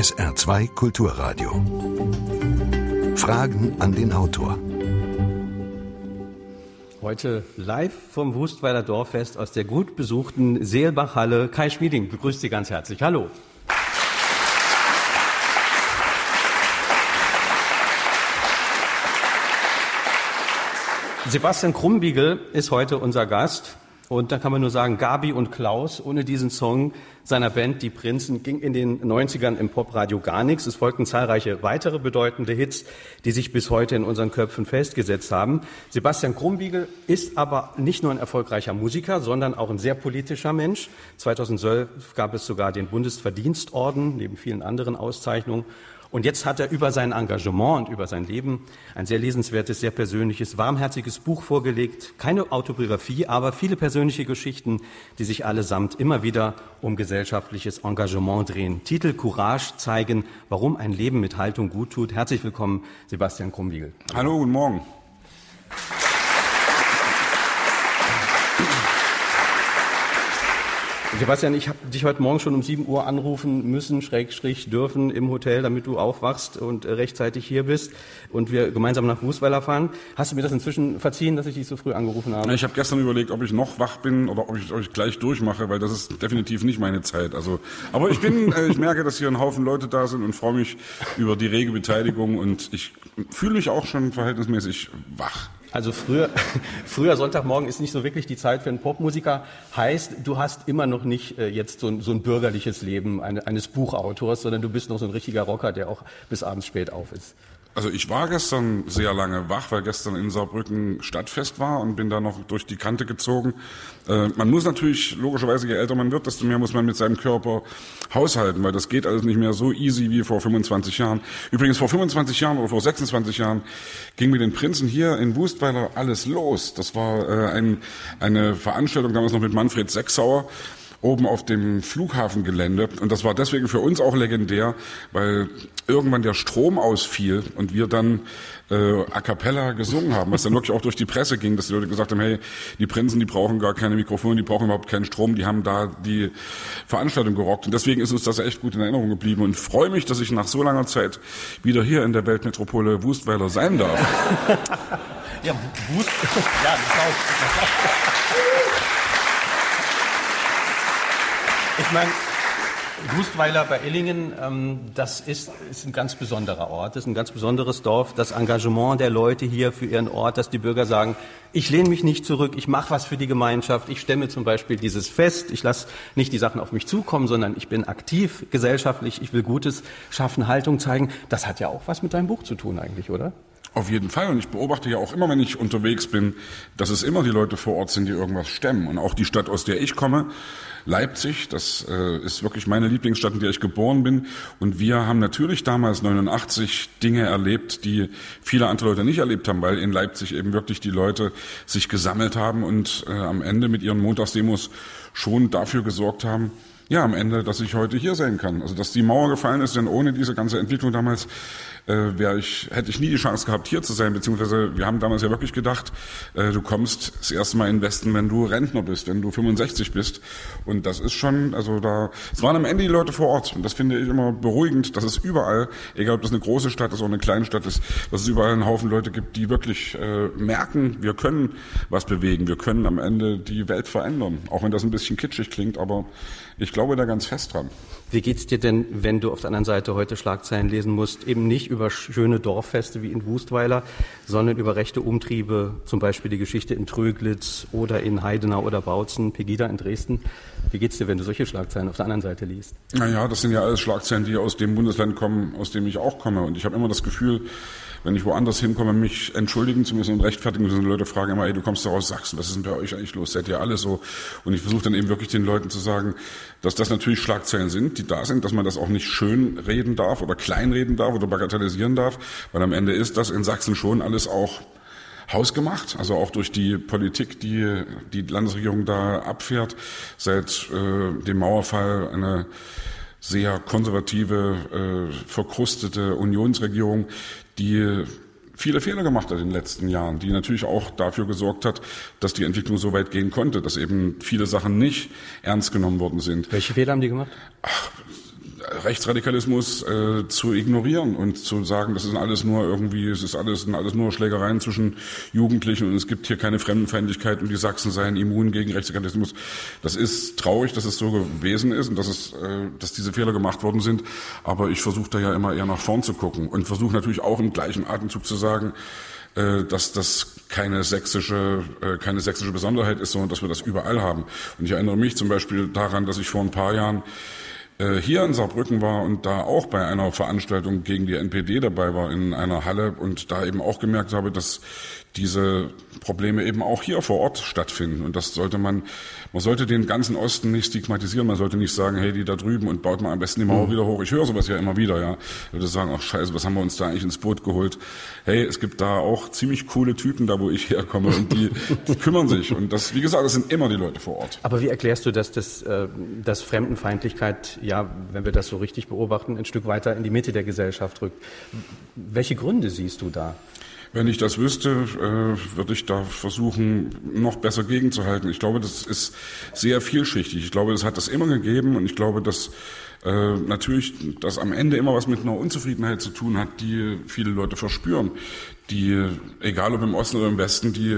SR2 Kulturradio. Fragen an den Autor. Heute live vom Wustweiler Dorffest aus der gut besuchten Seelbachhalle. Kai Schmieding begrüßt Sie ganz herzlich. Hallo. Sebastian Krumbiegel ist heute unser Gast. Und da kann man nur sagen, Gabi und Klaus, ohne diesen Song seiner Band Die Prinzen ging in den 90ern im Popradio gar nichts. Es folgten zahlreiche weitere bedeutende Hits, die sich bis heute in unseren Köpfen festgesetzt haben. Sebastian Krumbiegel ist aber nicht nur ein erfolgreicher Musiker, sondern auch ein sehr politischer Mensch. 2012 gab es sogar den Bundesverdienstorden, neben vielen anderen Auszeichnungen. Und jetzt hat er über sein Engagement und über sein Leben ein sehr lesenswertes, sehr persönliches, warmherziges Buch vorgelegt. Keine Autobiografie, aber viele persönliche Geschichten, die sich allesamt immer wieder um gesellschaftliches Engagement drehen. Titel Courage zeigen, warum ein Leben mit Haltung gut tut. Herzlich willkommen, Sebastian Krumbiegel. Hallo, guten Morgen. Sebastian, ich habe dich heute Morgen schon um 7 Uhr anrufen müssen, schrägstrich dürfen im Hotel, damit du aufwachst und äh, rechtzeitig hier bist und wir gemeinsam nach Fußweiler fahren. Hast du mir das inzwischen verziehen, dass ich dich so früh angerufen habe? Ich habe gestern überlegt, ob ich noch wach bin oder ob ich euch gleich durchmache, weil das ist definitiv nicht meine Zeit. Also, aber ich bin, äh, ich merke, dass hier ein Haufen Leute da sind und freue mich über die rege Beteiligung und ich fühle mich auch schon verhältnismäßig wach. Also früher, früher Sonntagmorgen ist nicht so wirklich die Zeit für einen Popmusiker. Heißt, du hast immer noch nicht äh, jetzt so ein, so ein bürgerliches Leben eine, eines Buchautors, sondern du bist noch so ein richtiger Rocker, der auch bis abends spät auf ist. Also ich war gestern sehr lange wach, weil gestern in Saarbrücken Stadtfest war und bin da noch durch die Kante gezogen. Äh, man muss natürlich, logischerweise, je älter man wird, desto mehr muss man mit seinem Körper haushalten, weil das geht alles nicht mehr so easy wie vor 25 Jahren. Übrigens, vor 25 Jahren oder vor 26 Jahren ging mit den Prinzen hier in Wustweiler alles los. Das war äh, ein, eine Veranstaltung damals noch mit Manfred Sechsauer oben auf dem Flughafengelände. Und das war deswegen für uns auch legendär, weil irgendwann der Strom ausfiel und wir dann äh, a cappella gesungen haben, was dann wirklich auch durch die Presse ging, dass die Leute gesagt haben, hey, die Prinzen, die brauchen gar keine Mikrofone, die brauchen überhaupt keinen Strom, die haben da die Veranstaltung gerockt. Und deswegen ist uns das echt gut in Erinnerung geblieben und freue mich, dass ich nach so langer Zeit wieder hier in der Weltmetropole Wustweiler sein darf. ja, Wust, ja, das auch. Ich meine, Gustweiler bei Illingen, ähm, das ist, ist ein ganz besonderer Ort, das ist ein ganz besonderes Dorf. Das Engagement der Leute hier für ihren Ort, dass die Bürger sagen, ich lehne mich nicht zurück, ich mache was für die Gemeinschaft, ich stemme zum Beispiel dieses Fest, ich lasse nicht die Sachen auf mich zukommen, sondern ich bin aktiv gesellschaftlich, ich will Gutes schaffen, Haltung zeigen. Das hat ja auch was mit deinem Buch zu tun eigentlich, oder? Auf jeden Fall. Und ich beobachte ja auch immer, wenn ich unterwegs bin, dass es immer die Leute vor Ort sind, die irgendwas stemmen. Und auch die Stadt, aus der ich komme, Leipzig, das äh, ist wirklich meine Lieblingsstadt, in der ich geboren bin. Und wir haben natürlich damals 89 Dinge erlebt, die viele andere Leute nicht erlebt haben, weil in Leipzig eben wirklich die Leute sich gesammelt haben und äh, am Ende mit ihren Montagsdemos schon dafür gesorgt haben, ja, am Ende, dass ich heute hier sein kann. Also, dass die Mauer gefallen ist, denn ohne diese ganze Entwicklung damals äh, wäre ich, hätte ich nie die Chance gehabt, hier zu sein, beziehungsweise wir haben damals ja wirklich gedacht, äh, du kommst das erste Mal in den Westen, wenn du Rentner bist, wenn du 65 bist. Und das ist schon, also da, es waren am Ende die Leute vor Ort. Und das finde ich immer beruhigend, dass es überall, egal ob das eine große Stadt ist oder eine kleine Stadt ist, dass es überall einen Haufen Leute gibt, die wirklich äh, merken, wir können was bewegen, wir können am Ende die Welt verändern. Auch wenn das ein bisschen kitschig klingt, aber ich glaube da ganz fest dran. Wie geht's dir denn, wenn du auf der anderen Seite heute Schlagzeilen lesen musst, eben nicht über schöne Dorffeste wie in Wustweiler, sondern über rechte Umtriebe, zum Beispiel die Geschichte in Tröglitz oder in Heidenau oder Bautzen, Pegida in Dresden. Wie geht's dir, wenn du solche Schlagzeilen auf der anderen Seite liest? Naja, das sind ja alles Schlagzeilen, die aus dem Bundesland kommen, aus dem ich auch komme. Und ich habe immer das Gefühl, wenn ich woanders hinkomme, mich entschuldigen zu müssen und rechtfertigen müssen. Die Leute fragen immer, ey, du kommst doch aus Sachsen, was ist denn bei euch eigentlich los? Seid ihr alle so? Und ich versuche dann eben wirklich den Leuten zu sagen, dass das natürlich Schlagzeilen sind, die da sind, dass man das auch nicht schön reden darf oder kleinreden darf oder bagatellisieren darf, weil am Ende ist das in Sachsen schon alles auch hausgemacht, also auch durch die Politik, die die Landesregierung da abfährt, seit äh, dem Mauerfall eine sehr konservative, äh, verkrustete Unionsregierung, die viele Fehler gemacht hat in den letzten Jahren, die natürlich auch dafür gesorgt hat, dass die Entwicklung so weit gehen konnte, dass eben viele Sachen nicht ernst genommen worden sind. Welche Fehler haben die gemacht? Ach, Rechtsradikalismus äh, zu ignorieren und zu sagen, das ist alles nur irgendwie, es ist alles, sind alles nur Schlägereien zwischen Jugendlichen und es gibt hier keine Fremdenfeindlichkeit und die Sachsen seien immun gegen Rechtsradikalismus. Das ist traurig, dass es so gewesen ist und dass es, äh, dass diese Fehler gemacht worden sind. Aber ich versuche da ja immer eher nach vorn zu gucken und versuche natürlich auch im gleichen Atemzug zu sagen, äh, dass das keine sächsische, äh, keine sächsische Besonderheit ist, sondern dass wir das überall haben. Und ich erinnere mich zum Beispiel daran, dass ich vor ein paar Jahren äh, hier in Saarbrücken war und da auch bei einer Veranstaltung gegen die NPD dabei war in einer Halle und da eben auch gemerkt habe, dass diese Probleme eben auch hier vor Ort stattfinden. Und das sollte man, man sollte den ganzen Osten nicht stigmatisieren. Man sollte nicht sagen, hey, die da drüben und baut mal am besten die Mauer mhm. wieder hoch. Ich höre sowas ja immer wieder, ja. Ich würde sagen, ach scheiße, was haben wir uns da eigentlich ins Boot geholt? Hey, es gibt da auch ziemlich coole Typen da, wo ich herkomme und die, die kümmern sich. Und das, wie gesagt, das sind immer die Leute vor Ort. Aber wie erklärst du, dass das, äh, dass Fremdenfeindlichkeit, ja, wenn wir das so richtig beobachten, ein Stück weiter in die Mitte der Gesellschaft rückt? Welche Gründe siehst du da? Wenn ich das wüsste, äh, würde ich da versuchen, noch besser gegenzuhalten. Ich glaube, das ist sehr vielschichtig. Ich glaube, das hat es immer gegeben und ich glaube, dass äh, natürlich das am Ende immer was mit einer Unzufriedenheit zu tun hat, die viele Leute verspüren, die, egal ob im Osten oder im Westen, die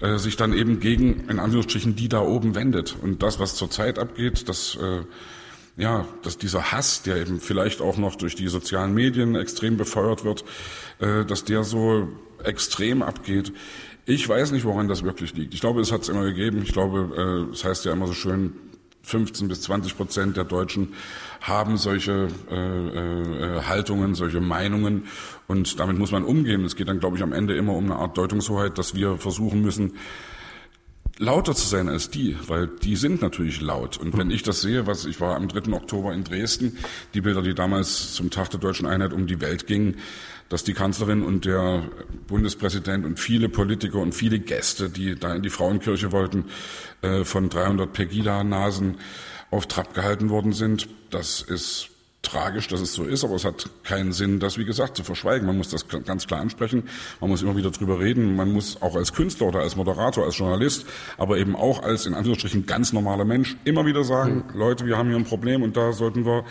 äh, sich dann eben gegen, in Anführungsstrichen, die da oben wendet. Und das, was zurzeit abgeht, das äh, ja, dass dieser Hass, der eben vielleicht auch noch durch die sozialen Medien extrem befeuert wird, äh, dass der so extrem abgeht. Ich weiß nicht, woran das wirklich liegt. Ich glaube, es hat es immer gegeben. Ich glaube, äh, es heißt ja immer so schön, 15 bis 20 Prozent der Deutschen haben solche äh, äh, Haltungen, solche Meinungen und damit muss man umgehen. Es geht dann, glaube ich, am Ende immer um eine Art Deutungshoheit, dass wir versuchen müssen, lauter zu sein als die, weil die sind natürlich laut. Und wenn ich das sehe, was ich war am 3. Oktober in Dresden, die Bilder, die damals zum Tag der deutschen Einheit um die Welt gingen, dass die Kanzlerin und der Bundespräsident und viele Politiker und viele Gäste, die da in die Frauenkirche wollten, äh, von 300 Pegida-Nasen auf Trab gehalten worden sind, das ist tragisch, dass es so ist, aber es hat keinen Sinn, das, wie gesagt, zu verschweigen. Man muss das ganz klar ansprechen, man muss immer wieder drüber reden, man muss auch als Künstler oder als Moderator, als Journalist, aber eben auch als in Anführungsstrichen ganz normaler Mensch immer wieder sagen, mhm. Leute, wir haben hier ein Problem und da sollten wir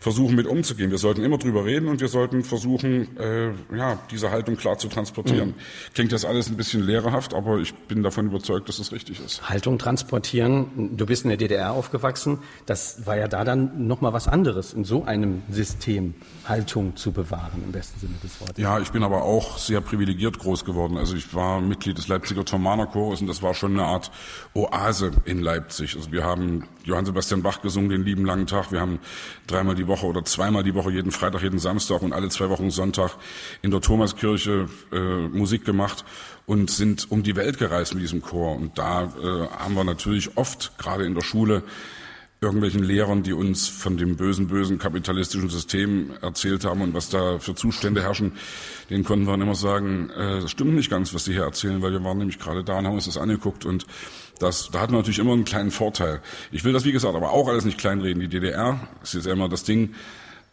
versuchen mit umzugehen. Wir sollten immer drüber reden und wir sollten versuchen, äh, ja, diese Haltung klar zu transportieren. Mhm. Klingt das alles ein bisschen lehrerhaft, aber ich bin davon überzeugt, dass es richtig ist. Haltung transportieren. Du bist in der DDR aufgewachsen. Das war ja da dann noch mal was anderes, in so einem System Haltung zu bewahren, im besten Sinne des Wortes. Ja, ich bin aber auch sehr privilegiert groß geworden. Also ich war Mitglied des Leipziger Thomaner Chores und das war schon eine Art Oase in Leipzig. Also wir haben Johann Sebastian Bach gesungen, den lieben langen Tag. Wir haben dreimal die Woche Woche oder zweimal die Woche, jeden Freitag, jeden Samstag und alle zwei Wochen Sonntag in der Thomaskirche äh, Musik gemacht und sind um die Welt gereist mit diesem Chor. Und da äh, haben wir natürlich oft, gerade in der Schule, irgendwelchen Lehrern, die uns von dem bösen, bösen kapitalistischen System erzählt haben und was da für Zustände herrschen, denen konnten wir dann immer sagen, äh, das stimmt nicht ganz, was die hier erzählen, weil wir waren nämlich gerade da und haben uns das angeguckt und das, da hat man natürlich immer einen kleinen Vorteil. Ich will das, wie gesagt, aber auch alles nicht kleinreden. Die DDR, ist ja immer das Ding,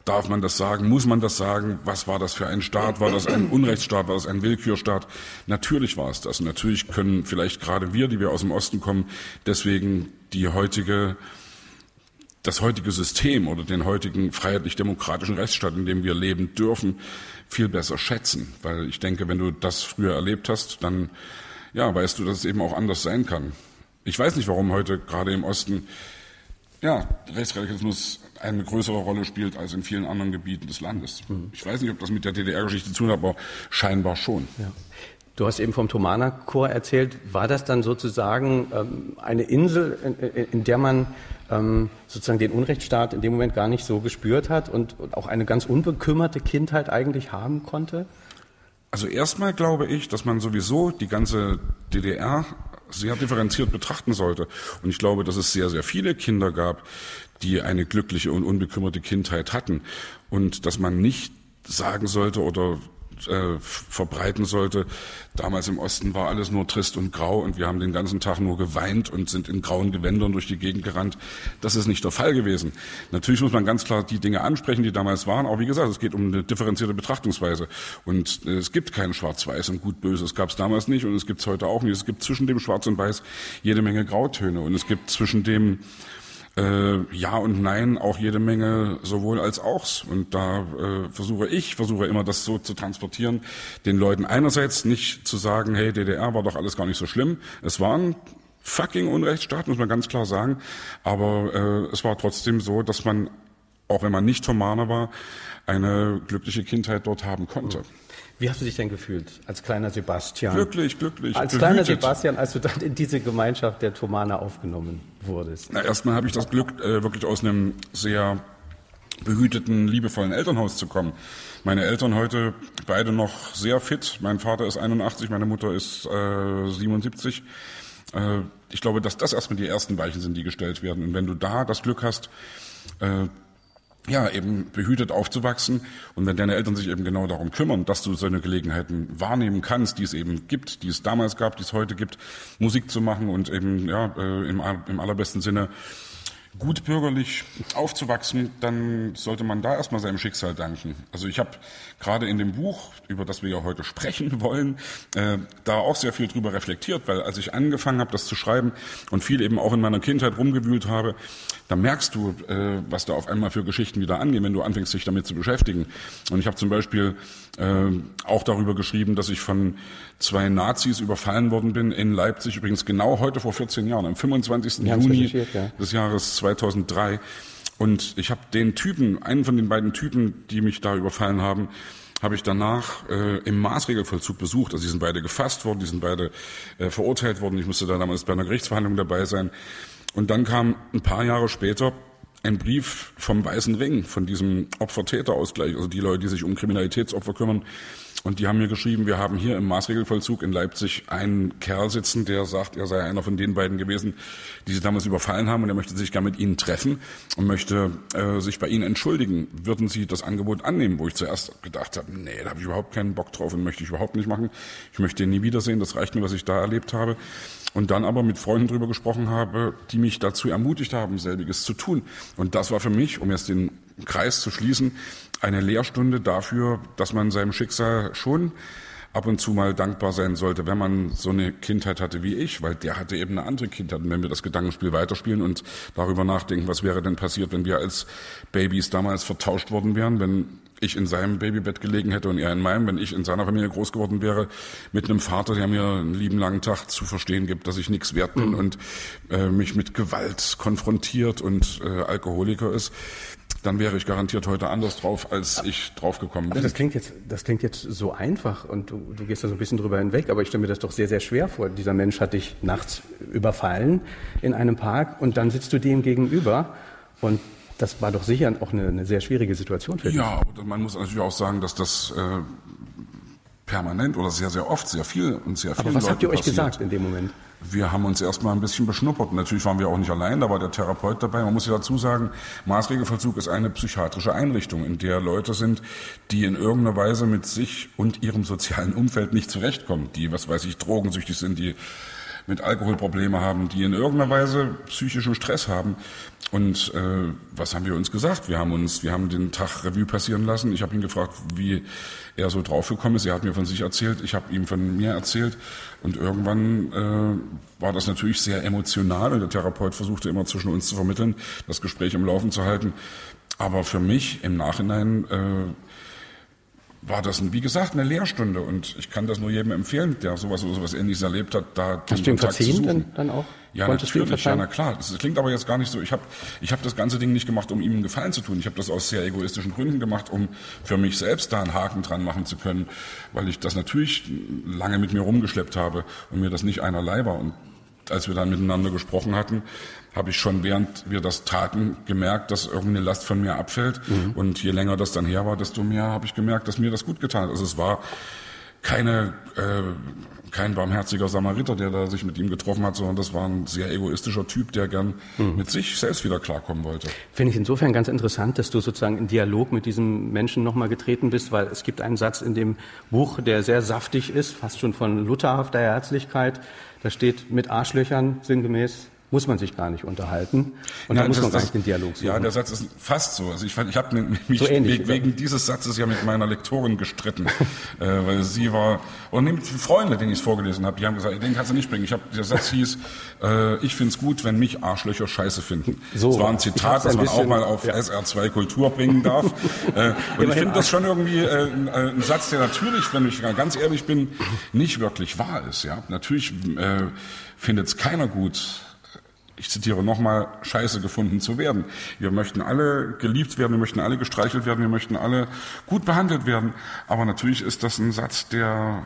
Darf man das sagen? Muss man das sagen? Was war das für ein Staat? War das ein Unrechtsstaat? War das ein Willkürstaat? Natürlich war es das. Und natürlich können vielleicht gerade wir, die wir aus dem Osten kommen, deswegen die heutige, das heutige System oder den heutigen freiheitlich-demokratischen Rechtsstaat, in dem wir leben dürfen, viel besser schätzen. Weil ich denke, wenn du das früher erlebt hast, dann, ja, weißt du, dass es eben auch anders sein kann. Ich weiß nicht, warum heute gerade im Osten ja, Rechtsradikalismus eine größere Rolle spielt als in vielen anderen Gebieten des Landes. Mhm. Ich weiß nicht, ob das mit der DDR-Geschichte zu tun hat, aber scheinbar schon. Ja. Du hast eben vom Thomaner-Chor erzählt. War das dann sozusagen ähm, eine Insel, in, in, der man ähm, sozusagen den Unrechtsstaat in dem Moment gar nicht so gespürt hat und, und auch eine ganz unbekümmerte Kindheit eigentlich haben konnte? Also erstmal glaube ich, dass man sowieso die ganze DDR sehr differenziert betrachten sollte. Und ich glaube, dass es sehr, sehr viele Kinder gab, die eine glückliche und unbekümmerte Kindheit hatten. Und dass man nicht sagen sollte oder äh, verbreiten sollte. Damals im Osten war alles nur trist und grau und wir haben den ganzen Tag nur geweint und sind in grauen Gewändern durch die Gegend gerannt. Das ist nicht der Fall gewesen. Natürlich muss man ganz klar die Dinge ansprechen, die damals waren. Aber wie gesagt, es geht um eine differenzierte Betrachtungsweise. Und äh, es gibt kein Schwarz-Weiß und Gut-Böse. Es gab es damals nicht und es gibt es heute auch nicht. Es gibt zwischen dem Schwarz und Weiß jede Menge Grautöne und es gibt zwischen dem äh, Ja und Nein auch jede Menge sowohl als auchs. Und da äh, versuche ich, versuche immer das so zu transportieren, den Leuten einerseits nicht zu sagen, hey, DDR war doch alles gar nicht so schlimm. Es waren fucking Unrechtsstaat, muss man ganz klar sagen. Aber äh, es war trotzdem so, dass man, auch wenn man nicht Thomaner war, eine glückliche Kindheit dort haben konnte. Wie hast du dich denn gefühlt als kleiner Sebastian? Glücklich, glücklich. Als behütet. kleiner Sebastian, als du dann in diese Gemeinschaft der Thomaner aufgenommen wurdest. Na, erstmal habe ich das Glück, äh, wirklich aus einem sehr behüteten, liebevollen Elternhaus zu kommen. Meine Eltern heute beide noch sehr fit. Mein Vater ist 81, meine Mutter ist äh, 77. Äh, ich glaube, dass das erstmal die ersten Weichen sind, die gestellt werden. Und wenn du da das Glück hast, äh, ja, eben behütet aufzuwachsen. Und wenn deine Eltern sich eben genau darum kümmern, dass du solche Gelegenheiten wahrnehmen kannst, die es eben gibt, die es damals gab, die es heute gibt, Musik zu machen und eben ja, äh, im, im allerbesten Sinne gut bürgerlich aufzuwachsen, dann sollte man da erstmal seinem Schicksal danken. Also ich habe gerade in dem Buch, über das wir ja heute sprechen wollen, äh, da auch sehr viel drüber reflektiert, weil als ich angefangen habe, das zu schreiben und viel eben auch in meiner Kindheit rumgewühlt habe, da merkst du, äh, was da auf einmal für Geschichten wieder angehen, wenn du anfängst, dich damit zu beschäftigen. Und ich habe zum Beispiel äh, auch darüber geschrieben, dass ich von zwei Nazis überfallen worden bin in Leipzig, übrigens genau heute vor 14 Jahren, am 25. Juni ja. des Jahres 2003. Und ich habe den Typen, einen von den beiden Typen, die mich da überfallen haben, habe ich danach äh, im Maßregelvollzug besucht. Also die sind beide gefasst worden, die sind beide äh, verurteilt worden. Ich musste da damals bei einer Gerichtsverhandlung dabei sein. Und dann kam ein paar Jahre später ein Brief vom Weißen Ring, von diesem Opfer-Täter-Ausgleich, also die Leute, die sich um Kriminalitätsopfer kümmern, und die haben mir geschrieben, wir haben hier im Maßregelvollzug in Leipzig einen Kerl sitzen, der sagt, er sei einer von den beiden gewesen, die sie damals überfallen haben und er möchte sich gerne mit ihnen treffen und möchte äh, sich bei ihnen entschuldigen. Würden Sie das Angebot annehmen? Wo ich zuerst gedacht habe, nee, da habe ich überhaupt keinen Bock drauf und möchte ich überhaupt nicht machen. Ich möchte ihn nie wiedersehen, das reicht mir, was ich da erlebt habe. Und dann aber mit Freunden drüber gesprochen habe, die mich dazu ermutigt haben, selbiges zu tun. Und das war für mich, um jetzt den Kreis zu schließen, eine Lehrstunde dafür, dass man seinem Schicksal schon ab und zu mal dankbar sein sollte, wenn man so eine Kindheit hatte wie ich, weil der hatte eben eine andere Kindheit. Und wenn wir das Gedankenspiel weiterspielen und darüber nachdenken, was wäre denn passiert, wenn wir als Babys damals vertauscht worden wären, wenn ich in seinem Babybett gelegen hätte und er in meinem, wenn ich in seiner Familie groß geworden wäre, mit einem Vater, der mir einen lieben langen Tag zu verstehen gibt, dass ich nichts wert bin mhm. und äh, mich mit Gewalt konfrontiert und äh, Alkoholiker ist dann wäre ich garantiert heute anders drauf, als ich draufgekommen bin. Also das klingt jetzt, das klingt jetzt so einfach und du, du gehst da so ein bisschen drüber hinweg, aber ich stelle mir das doch sehr, sehr schwer vor. Dieser Mensch hat dich nachts überfallen in einem Park und dann sitzt du dem gegenüber und das war doch sicher auch eine, eine sehr schwierige Situation für dich. Ja, aber man muss natürlich auch sagen, dass das äh, permanent oder sehr, sehr oft, sehr viel und sehr viel. Aber was habt ihr euch passiert. gesagt in dem Moment? Wir haben uns erstmal ein bisschen beschnuppert. Natürlich waren wir auch nicht allein, da war der Therapeut dabei. Man muss ja dazu sagen, Maßregelvollzug ist eine psychiatrische Einrichtung, in der Leute sind, die in irgendeiner Weise mit sich und ihrem sozialen Umfeld nicht zurechtkommen, die, was weiß ich, drogensüchtig sind, die mit Alkoholprobleme haben, die in irgendeiner Weise psychischen Stress haben. Und äh, was haben wir uns gesagt? Wir haben uns, wir haben den Tag Revue passieren lassen. Ich habe ihn gefragt, wie er so draufgekommen ist. Er hat mir von sich erzählt, ich habe ihm von mir erzählt. Und irgendwann äh, war das natürlich sehr emotional und der Therapeut versuchte immer zwischen uns zu vermitteln, das Gespräch im Laufen zu halten. Aber für mich im Nachhinein äh, war das, wie gesagt, eine Lehrstunde. Und ich kann das nur jedem empfehlen, der sowas oder sowas Ähnliches erlebt hat, da Hast du ihm verziehen dann, dann auch? Ja, Konntest natürlich, ja, na klar. Das klingt aber jetzt gar nicht so. Ich habe ich hab das ganze Ding nicht gemacht, um ihm einen Gefallen zu tun. Ich habe das aus sehr egoistischen Gründen gemacht, um für mich selbst da einen Haken dran machen zu können, weil ich das natürlich lange mit mir rumgeschleppt habe und mir das nicht einerlei war. Und als wir dann miteinander gesprochen hatten, habe ich schon während wir das taten gemerkt, dass irgendeine Last von mir abfällt. Mhm. Und je länger das dann her war, desto mehr habe ich gemerkt, dass mir das gut getan hat. Also es war keine, äh, kein barmherziger Samariter, der da sich mit ihm getroffen hat, sondern das war ein sehr egoistischer Typ, der gern mhm. mit sich selbst wieder klarkommen wollte. Finde ich insofern ganz interessant, dass du sozusagen in Dialog mit diesem Menschen nochmal getreten bist, weil es gibt einen Satz in dem Buch, der sehr saftig ist, fast schon von lutherhafter Herzlichkeit. Da steht mit Arschlöchern sinngemäß muss man sich gar nicht unterhalten und ja, da muss das, man gar nicht den Dialog suchen. Ja, der Satz ist fast so. Also ich, ich habe mich so ähnlich, wegen, dieses Satzes ja mit meiner Lektorin gestritten, äh, weil sie war, oder nehmt Freunde, denen ich es vorgelesen habe, die haben gesagt, den kannst du nicht bringen. Ich habe, der Satz hieß, äh, ich find's gut, wenn mich Arschlöcher scheiße finden. So, das war ein Zitat, das man bisschen, auch mal auf ja. SR2 Kultur bringen darf. äh, und ich finde das schon irgendwie äh, ein Satz, der natürlich, wenn ich ganz ehrlich bin, nicht wirklich wahr ist. Ja, natürlich äh, findet es keiner gut ich zitiere nochmal, scheiße gefunden zu werden. Wir möchten alle geliebt werden, wir möchten alle gestreichelt werden, wir möchten alle gut behandelt werden. Aber natürlich ist das ein Satz, der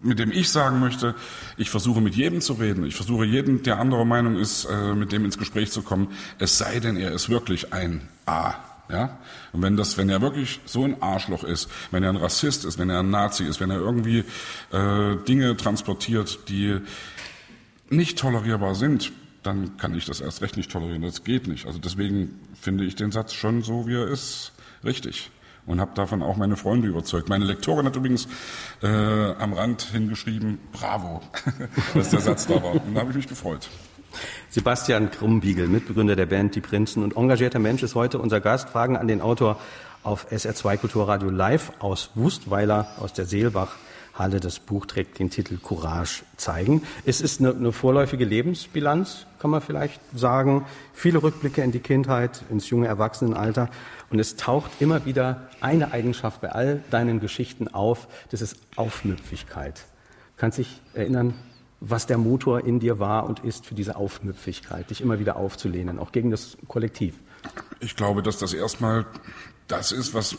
mit dem ich sagen möchte, ich versuche mit jedem zu reden. Ich versuche jeden, der anderer Meinung ist, äh, mit dem ins Gespräch zu kommen. Es sei denn, er ist wirklich ein A. Ja? Und wenn das, wenn er wirklich so ein Arschloch ist, wenn er ein Rassist ist, wenn er ein Nazi ist, wenn er irgendwie äh, Dinge transportiert, die nicht tolerierbar sind, dann kann ich das erst recht nicht tolerieren. Das geht nicht. Also deswegen finde ich den Satz schon so, wie er ist, richtig. Und habe davon auch meine Freunde überzeugt. Meine Lektorin hat übrigens äh, am Rand hingeschrieben, bravo, dass der Satz da war. Und da habe ich mich gefreut. Sebastian Krumbiegel, Mitbegründer der Band Die Prinzen und engagierter Mensch, ist heute unser Gast. Fragen an den Autor auf SR2 Kulturradio Live aus Wustweiler, aus der Seelbach Halle. Das Buch trägt den Titel Courage zeigen. Es ist eine, eine vorläufige Lebensbilanz, kann man vielleicht sagen. Viele Rückblicke in die Kindheit, ins junge Erwachsenenalter. Und es taucht immer wieder eine Eigenschaft bei all deinen Geschichten auf. Das ist Aufmüpfigkeit. Kannst dich erinnern, was der Motor in dir war und ist für diese Aufmüpfigkeit, dich immer wieder aufzulehnen, auch gegen das Kollektiv? Ich glaube, dass das erstmal das ist, was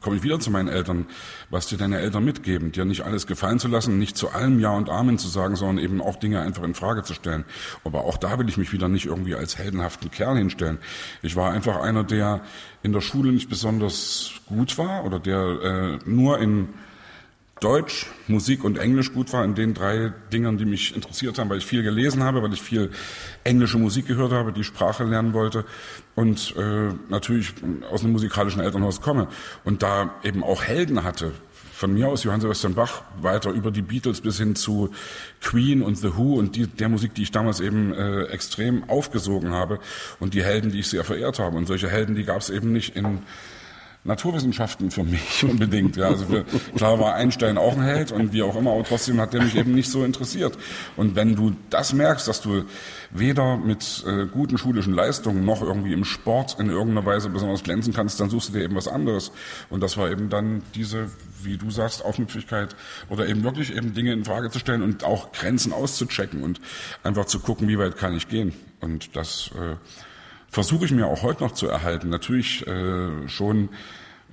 komme ich wieder zu meinen Eltern, was dir deine Eltern mitgeben, dir nicht alles gefallen zu lassen, nicht zu allem Ja und Amen zu sagen, sondern eben auch Dinge einfach in Frage zu stellen. Aber auch da will ich mich wieder nicht irgendwie als heldenhaften Kerl hinstellen. Ich war einfach einer, der in der Schule nicht besonders gut war oder der äh, nur in Deutsch, Musik und Englisch gut war in den drei Dingern, die mich interessiert haben, weil ich viel gelesen habe, weil ich viel englische Musik gehört habe, die Sprache lernen wollte und äh, natürlich aus einem musikalischen Elternhaus komme und da eben auch Helden hatte. Von mir aus Johann Sebastian Bach weiter über die Beatles bis hin zu Queen und The Who und die, der Musik, die ich damals eben äh, extrem aufgesogen habe und die Helden, die ich sehr verehrt habe. Und solche Helden, die gab es eben nicht in Naturwissenschaften für mich unbedingt. Ja, also für, klar war Einstein auch ein Held und wie auch immer, aber trotzdem hat der mich eben nicht so interessiert. Und wenn du das merkst, dass du weder mit äh, guten schulischen Leistungen noch irgendwie im Sport in irgendeiner Weise besonders glänzen kannst, dann suchst du dir eben was anderes. Und das war eben dann diese, wie du sagst, Aufmüpfigkeit oder eben wirklich eben Dinge in Frage zu stellen und auch Grenzen auszuchecken und einfach zu gucken, wie weit kann ich gehen. Und das äh, versuche ich mir auch heute noch zu erhalten. Natürlich äh, schon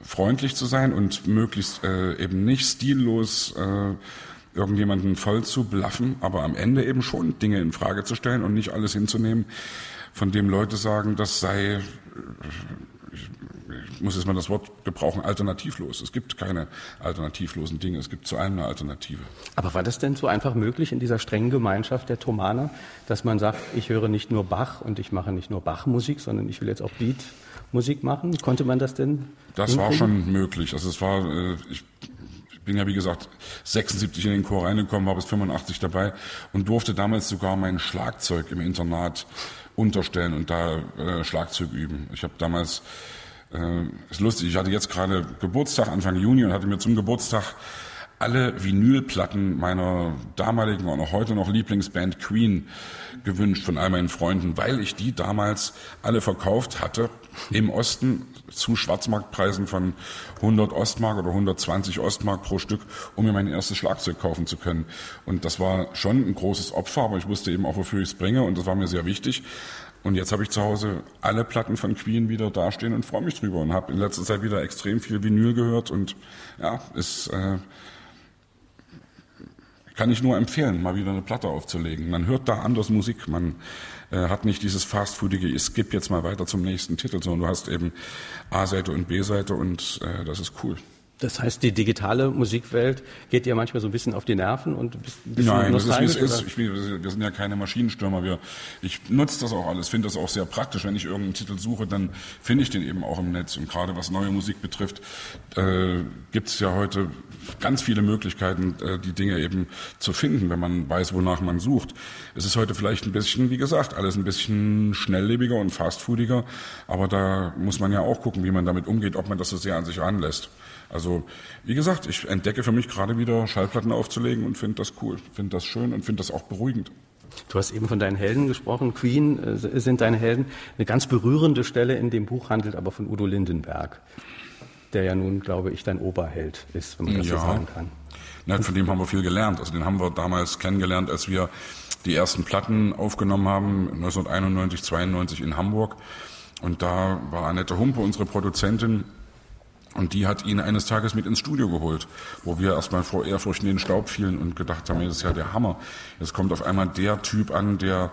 freundlich zu sein und möglichst äh, eben nicht stillos äh, irgendjemanden voll zu blaffen, aber am Ende eben schon Dinge in Frage zu stellen und nicht alles hinzunehmen, von dem Leute sagen, das sei ich muss jetzt mal das Wort gebrauchen, alternativlos. Es gibt keine alternativlosen Dinge, es gibt zu allem eine Alternative. Aber war das denn so einfach möglich in dieser strengen Gemeinschaft der Thomaner, dass man sagt, ich höre nicht nur Bach und ich mache nicht nur Bachmusik, sondern ich will jetzt auch Beatmusik machen? Konnte man das denn? Das hinkriegen? war schon möglich. Also es war, äh, ich bin ja wie gesagt 76 in den Chor reingekommen, war bis 85 dabei und durfte damals sogar mein Schlagzeug im Internat unterstellen und da äh, Schlagzeug üben. Ich habe damals äh, ist lustig, ich hatte jetzt gerade Geburtstag, Anfang Juni, und hatte mir zum Geburtstag alle Vinylplatten meiner damaligen und auch heute noch Lieblingsband Queen gewünscht von all meinen Freunden, weil ich die damals alle verkauft hatte im Osten zu Schwarzmarktpreisen von 100 Ostmark oder 120 Ostmark pro Stück, um mir mein erstes Schlagzeug kaufen zu können. Und das war schon ein großes Opfer, aber ich wusste eben auch, wofür ich es bringe und das war mir sehr wichtig. Und jetzt habe ich zu Hause alle Platten von Queen wieder dastehen und freue mich drüber und habe in letzter Zeit wieder extrem viel Vinyl gehört und ja, es äh, kann ich nur empfehlen, mal wieder eine Platte aufzulegen. Man hört da anders Musik, man äh, hat nicht dieses fastfoodige, ich skippe jetzt mal weiter zum nächsten Titel, sondern du hast eben A-Seite und B-Seite und äh, das ist cool. Das heißt, die digitale Musikwelt geht dir manchmal so ein bisschen auf die Nerven und ein bisschen Nein, das ist wie es ist. Ich, wir sind ja keine Maschinenstürmer. Wir, ich nutze das auch alles, finde das auch sehr praktisch. Wenn ich irgendeinen Titel suche, dann finde ich den eben auch im Netz. Und gerade was neue Musik betrifft, äh, gibt es ja heute ganz viele Möglichkeiten, äh, die Dinge eben zu finden, wenn man weiß, wonach man sucht. Es ist heute vielleicht ein bisschen, wie gesagt, alles ein bisschen schnelllebiger und fastfoodiger. Aber da muss man ja auch gucken, wie man damit umgeht, ob man das so sehr an sich ranlässt. Also, wie gesagt, ich entdecke für mich gerade wieder Schallplatten aufzulegen und finde das cool, finde das schön und finde das auch beruhigend. Du hast eben von deinen Helden gesprochen. Queen äh, sind deine Helden. Eine ganz berührende Stelle in dem Buch handelt aber von Udo Lindenberg, der ja nun, glaube ich, dein Oberheld ist, wenn man das ja. so sagen kann. Ja, von dem haben wir viel gelernt. Also den haben wir damals kennengelernt, als wir die ersten Platten aufgenommen haben, 1991, 92 in Hamburg. Und da war Annette Humpe, unsere Produzentin, und die hat ihn eines Tages mit ins Studio geholt, wo wir erstmal vor Ehrfurcht in den Staub fielen und gedacht haben, das ist ja der Hammer. Jetzt kommt auf einmal der Typ an, der,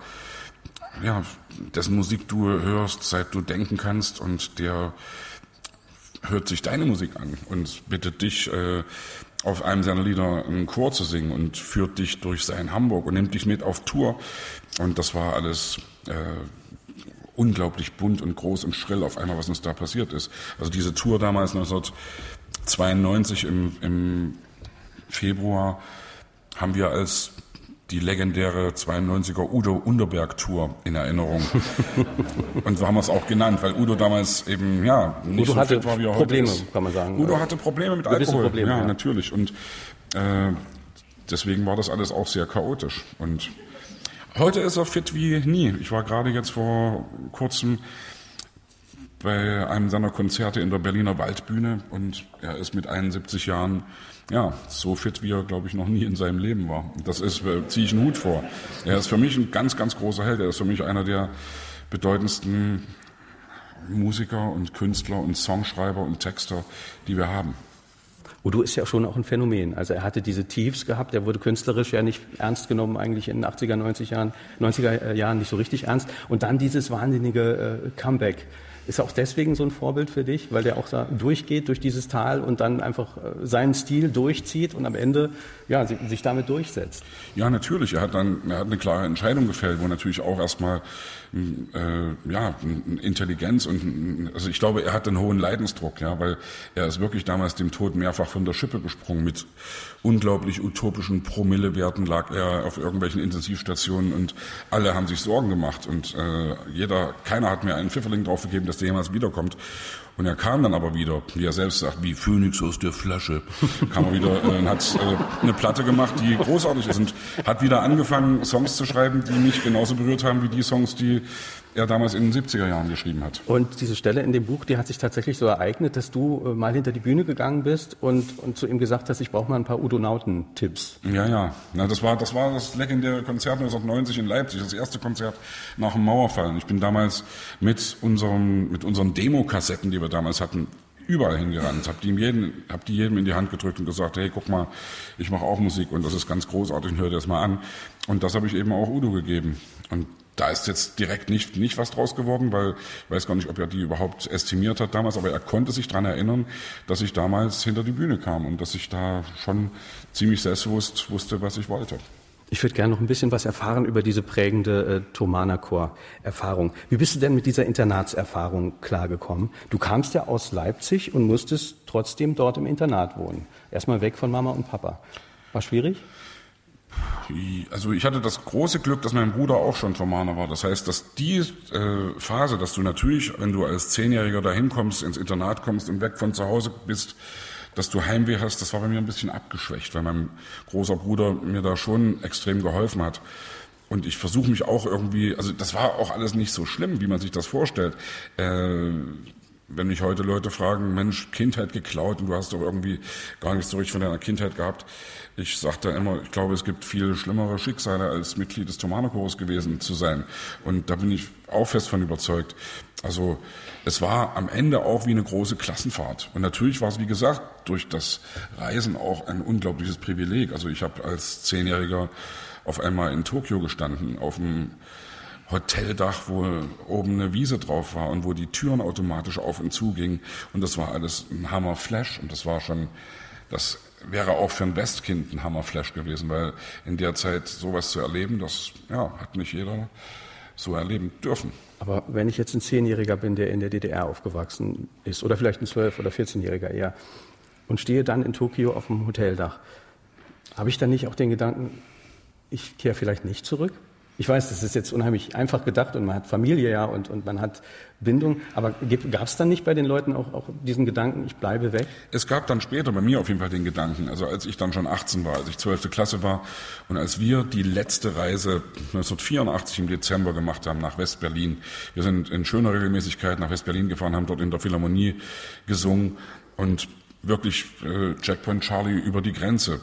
ja, dessen Musik du hörst, seit du denken kannst und der hört sich deine Musik an und bittet dich, äh, auf einem seiner Lieder einen Chor zu singen und führt dich durch sein Hamburg und nimmt dich mit auf Tour. Und das war alles äh, unglaublich bunt und groß und schrill auf einmal, was uns da passiert ist. Also diese Tour damals 1992 im, im Februar haben wir als die legendäre 92er Udo Underberg Tour in Erinnerung. und so haben wir es auch genannt, weil Udo damals eben, ja, nicht Udo so hatte fit war, wie er Probleme, heute ist. kann man sagen. Udo hatte Probleme mit Gewisse Alkohol. Probleme, ja, ja, natürlich. Und äh, deswegen war das alles auch sehr chaotisch. Und Heute ist er fit wie nie. Ich war gerade jetzt vor kurzem bei einem seiner Konzerte in der Berliner Waldbühne und er ist mit 71 Jahren ja so fit, wie er glaube ich noch nie in seinem Leben war. Das ist äh, ziehe ich einen Hut vor. Er ist für mich ein ganz ganz großer Held. Er ist für mich einer der bedeutendsten Musiker und Künstler und Songschreiber und Texter, die wir haben. Udo ist ja schon auch ein Phänomen. Also er hatte diese Tiefs gehabt, er wurde künstlerisch ja nicht ernst genommen, eigentlich in den 80er, 90er Jahren, 90er Jahren nicht so richtig ernst. Und dann dieses wahnsinnige äh, Comeback. Ist er auch deswegen so ein Vorbild für dich, weil der auch da durchgeht durch dieses Tal und dann einfach äh, seinen Stil durchzieht und am Ende ja, sich damit durchsetzt? Ja, natürlich. Er hat dann er hat eine klare Entscheidung gefällt, wo natürlich auch erstmal äh, ja, Intelligenz und also ich glaube, er hat einen hohen Leidensdruck, ja, weil er ist wirklich damals dem Tod mehrfach von der Schippe gesprungen. Mit unglaublich utopischen Promillewerten lag er auf irgendwelchen Intensivstationen und alle haben sich Sorgen gemacht und äh, jeder, keiner hat mir einen Pfifferling drauf gegeben, dass der jemals wiederkommt. Und er kam dann aber wieder, wie er selbst sagt, wie Phönix aus der Flasche, kam er wieder äh, und hat äh, eine Platte gemacht, die großartig ist und hat wieder angefangen, Songs zu schreiben, die mich genauso berührt haben wie die Songs, die er damals in den 70er Jahren geschrieben hat. Und diese Stelle in dem Buch, die hat sich tatsächlich so ereignet, dass du äh, mal hinter die Bühne gegangen bist und, und zu ihm gesagt hast, ich brauche mal ein paar Udonauten-Tipps. Ja, ja. Na, das, war, das war das legendäre Konzert 1990 in Leipzig, das erste Konzert nach dem Mauerfall. Ich bin damals mit, unserem, mit unseren Demokassetten, die wir damals hatten, überall hingerannt, habe die, jedem, hab die jedem in die Hand gedrückt und gesagt, hey, guck mal, ich mache auch Musik und das ist ganz großartig und hör dir das mal an. Und das habe ich eben auch Udo gegeben. Und da ist jetzt direkt nicht, nicht was draus geworden, weil ich weiß gar nicht, ob er die überhaupt estimiert hat damals, aber er konnte sich daran erinnern, dass ich damals hinter die Bühne kam und dass ich da schon ziemlich selbstbewusst wusste, was ich wollte. Ich würde gerne noch ein bisschen was erfahren über diese prägende äh, Thomaner-Chor-Erfahrung. Wie bist du denn mit dieser Internatserfahrung klargekommen? Du kamst ja aus Leipzig und musstest trotzdem dort im Internat wohnen. Erstmal weg von Mama und Papa. War schwierig? Also ich hatte das große Glück, dass mein Bruder auch schon Thomaner war. Das heißt, dass die äh, Phase, dass du natürlich, wenn du als Zehnjähriger dahin kommst, ins Internat kommst und weg von zu Hause bist, dass du Heimweh hast, das war bei mir ein bisschen abgeschwächt, weil mein großer Bruder mir da schon extrem geholfen hat. Und ich versuche mich auch irgendwie, also das war auch alles nicht so schlimm, wie man sich das vorstellt. Äh, wenn mich heute Leute fragen, Mensch, Kindheit geklaut und du hast doch irgendwie gar nichts so richtig von deiner Kindheit gehabt. Ich sagte immer, ich glaube, es gibt viel schlimmere Schicksale, als Mitglied des Thomanerchors gewesen zu sein. Und da bin ich auch fest von überzeugt. Also es war am Ende auch wie eine große Klassenfahrt. Und natürlich war es, wie gesagt, durch das Reisen auch ein unglaubliches Privileg. Also ich habe als Zehnjähriger auf einmal in Tokio gestanden, auf dem Hoteldach, wo oben eine Wiese drauf war und wo die Türen automatisch auf und zu gingen. Und das war alles ein Hammer-Flash. Und das war schon, das wäre auch für ein Westkind ein Hammer-Flash gewesen, weil in der Zeit sowas zu erleben, das ja, hat nicht jeder so erleben dürfen. Aber wenn ich jetzt ein Zehnjähriger bin, der in der DDR aufgewachsen ist, oder vielleicht ein Zwölf- oder Vierzehnjähriger eher, und stehe dann in Tokio auf dem Hoteldach, habe ich dann nicht auch den Gedanken, ich kehre vielleicht nicht zurück? Ich weiß, das ist jetzt unheimlich einfach gedacht und man hat Familie ja und, und man hat Bindung, aber gab es dann nicht bei den Leuten auch, auch diesen Gedanken, ich bleibe weg? Es gab dann später bei mir auf jeden Fall den Gedanken, also als ich dann schon 18 war, als ich 12. Klasse war und als wir die letzte Reise 1984 im Dezember gemacht haben nach West-Berlin. Wir sind in schöner Regelmäßigkeit nach West-Berlin gefahren, haben dort in der Philharmonie gesungen und wirklich äh, Checkpoint Charlie über die Grenze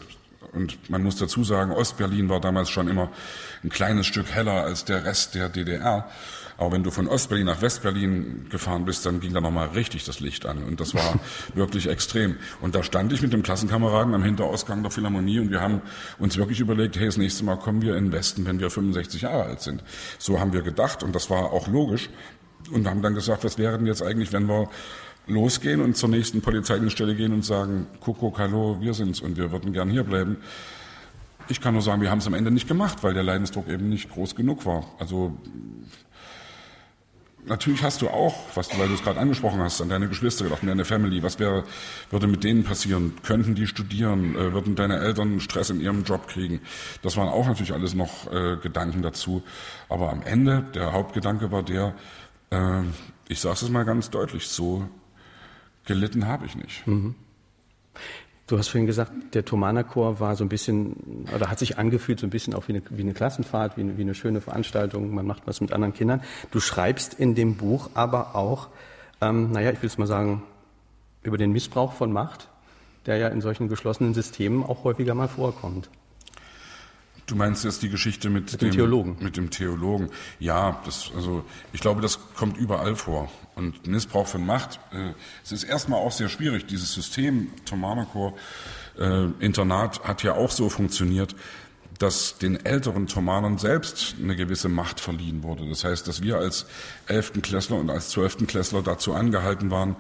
und man muss dazu sagen, Ostberlin war damals schon immer ein kleines Stück heller als der Rest der DDR. Aber wenn du von Ostberlin nach Westberlin gefahren bist, dann ging da nochmal richtig das Licht an. Und das war wirklich extrem. Und da stand ich mit dem Klassenkameraden am Hinterausgang der Philharmonie und wir haben uns wirklich überlegt, hey, das nächste Mal kommen wir in den Westen, wenn wir 65 Jahre alt sind. So haben wir gedacht und das war auch logisch. Und haben dann gesagt, was wäre denn jetzt eigentlich, wenn wir losgehen und zur nächsten Polizeidienststelle gehen und sagen, Kuckuck, hallo, wir sind's und wir würden gern hier bleiben. Ich kann nur sagen, wir haben es am Ende nicht gemacht, weil der Leidensdruck eben nicht groß genug war. Also natürlich hast du auch, was du, weil du es gerade angesprochen hast, an deine Geschwister gedacht, an deine Family. Was wäre, würde mit denen passieren? Könnten die studieren? Äh, würden deine Eltern Stress in ihrem Job kriegen? Das waren auch natürlich alles noch äh, Gedanken dazu. Aber am Ende, der Hauptgedanke war der, äh, ich sage es mal ganz deutlich, so gelitten habe ich nicht. Mhm. Du hast vorhin gesagt, der Thomaner-Chor war so ein bisschen, oder hat sich angefühlt so ein bisschen auch wie eine, wie eine Klassenfahrt, wie eine, wie eine, schöne Veranstaltung. Man macht was mit anderen Kindern. Du schreibst in dem Buch aber auch, ähm, naja, ich will es mal sagen, über den Missbrauch von Macht, der ja in solchen geschlossenen Systemen auch häufiger mal vorkommt. Du meinst jetzt die Geschichte mit, mit dem, dem, Theologen? Mit dem Theologen. Ja, das, also ich glaube, das kommt überall vor. Und Missbrauch von Macht, äh, es ist erstmal auch sehr schwierig. Dieses System, Thomanerchor, äh, Internat hat ja auch so funktioniert, dass den älteren Thomanern selbst eine gewisse Macht verliehen wurde. Das heißt, dass wir als elften Klässler und als zwölften Klässler dazu angehalten waren,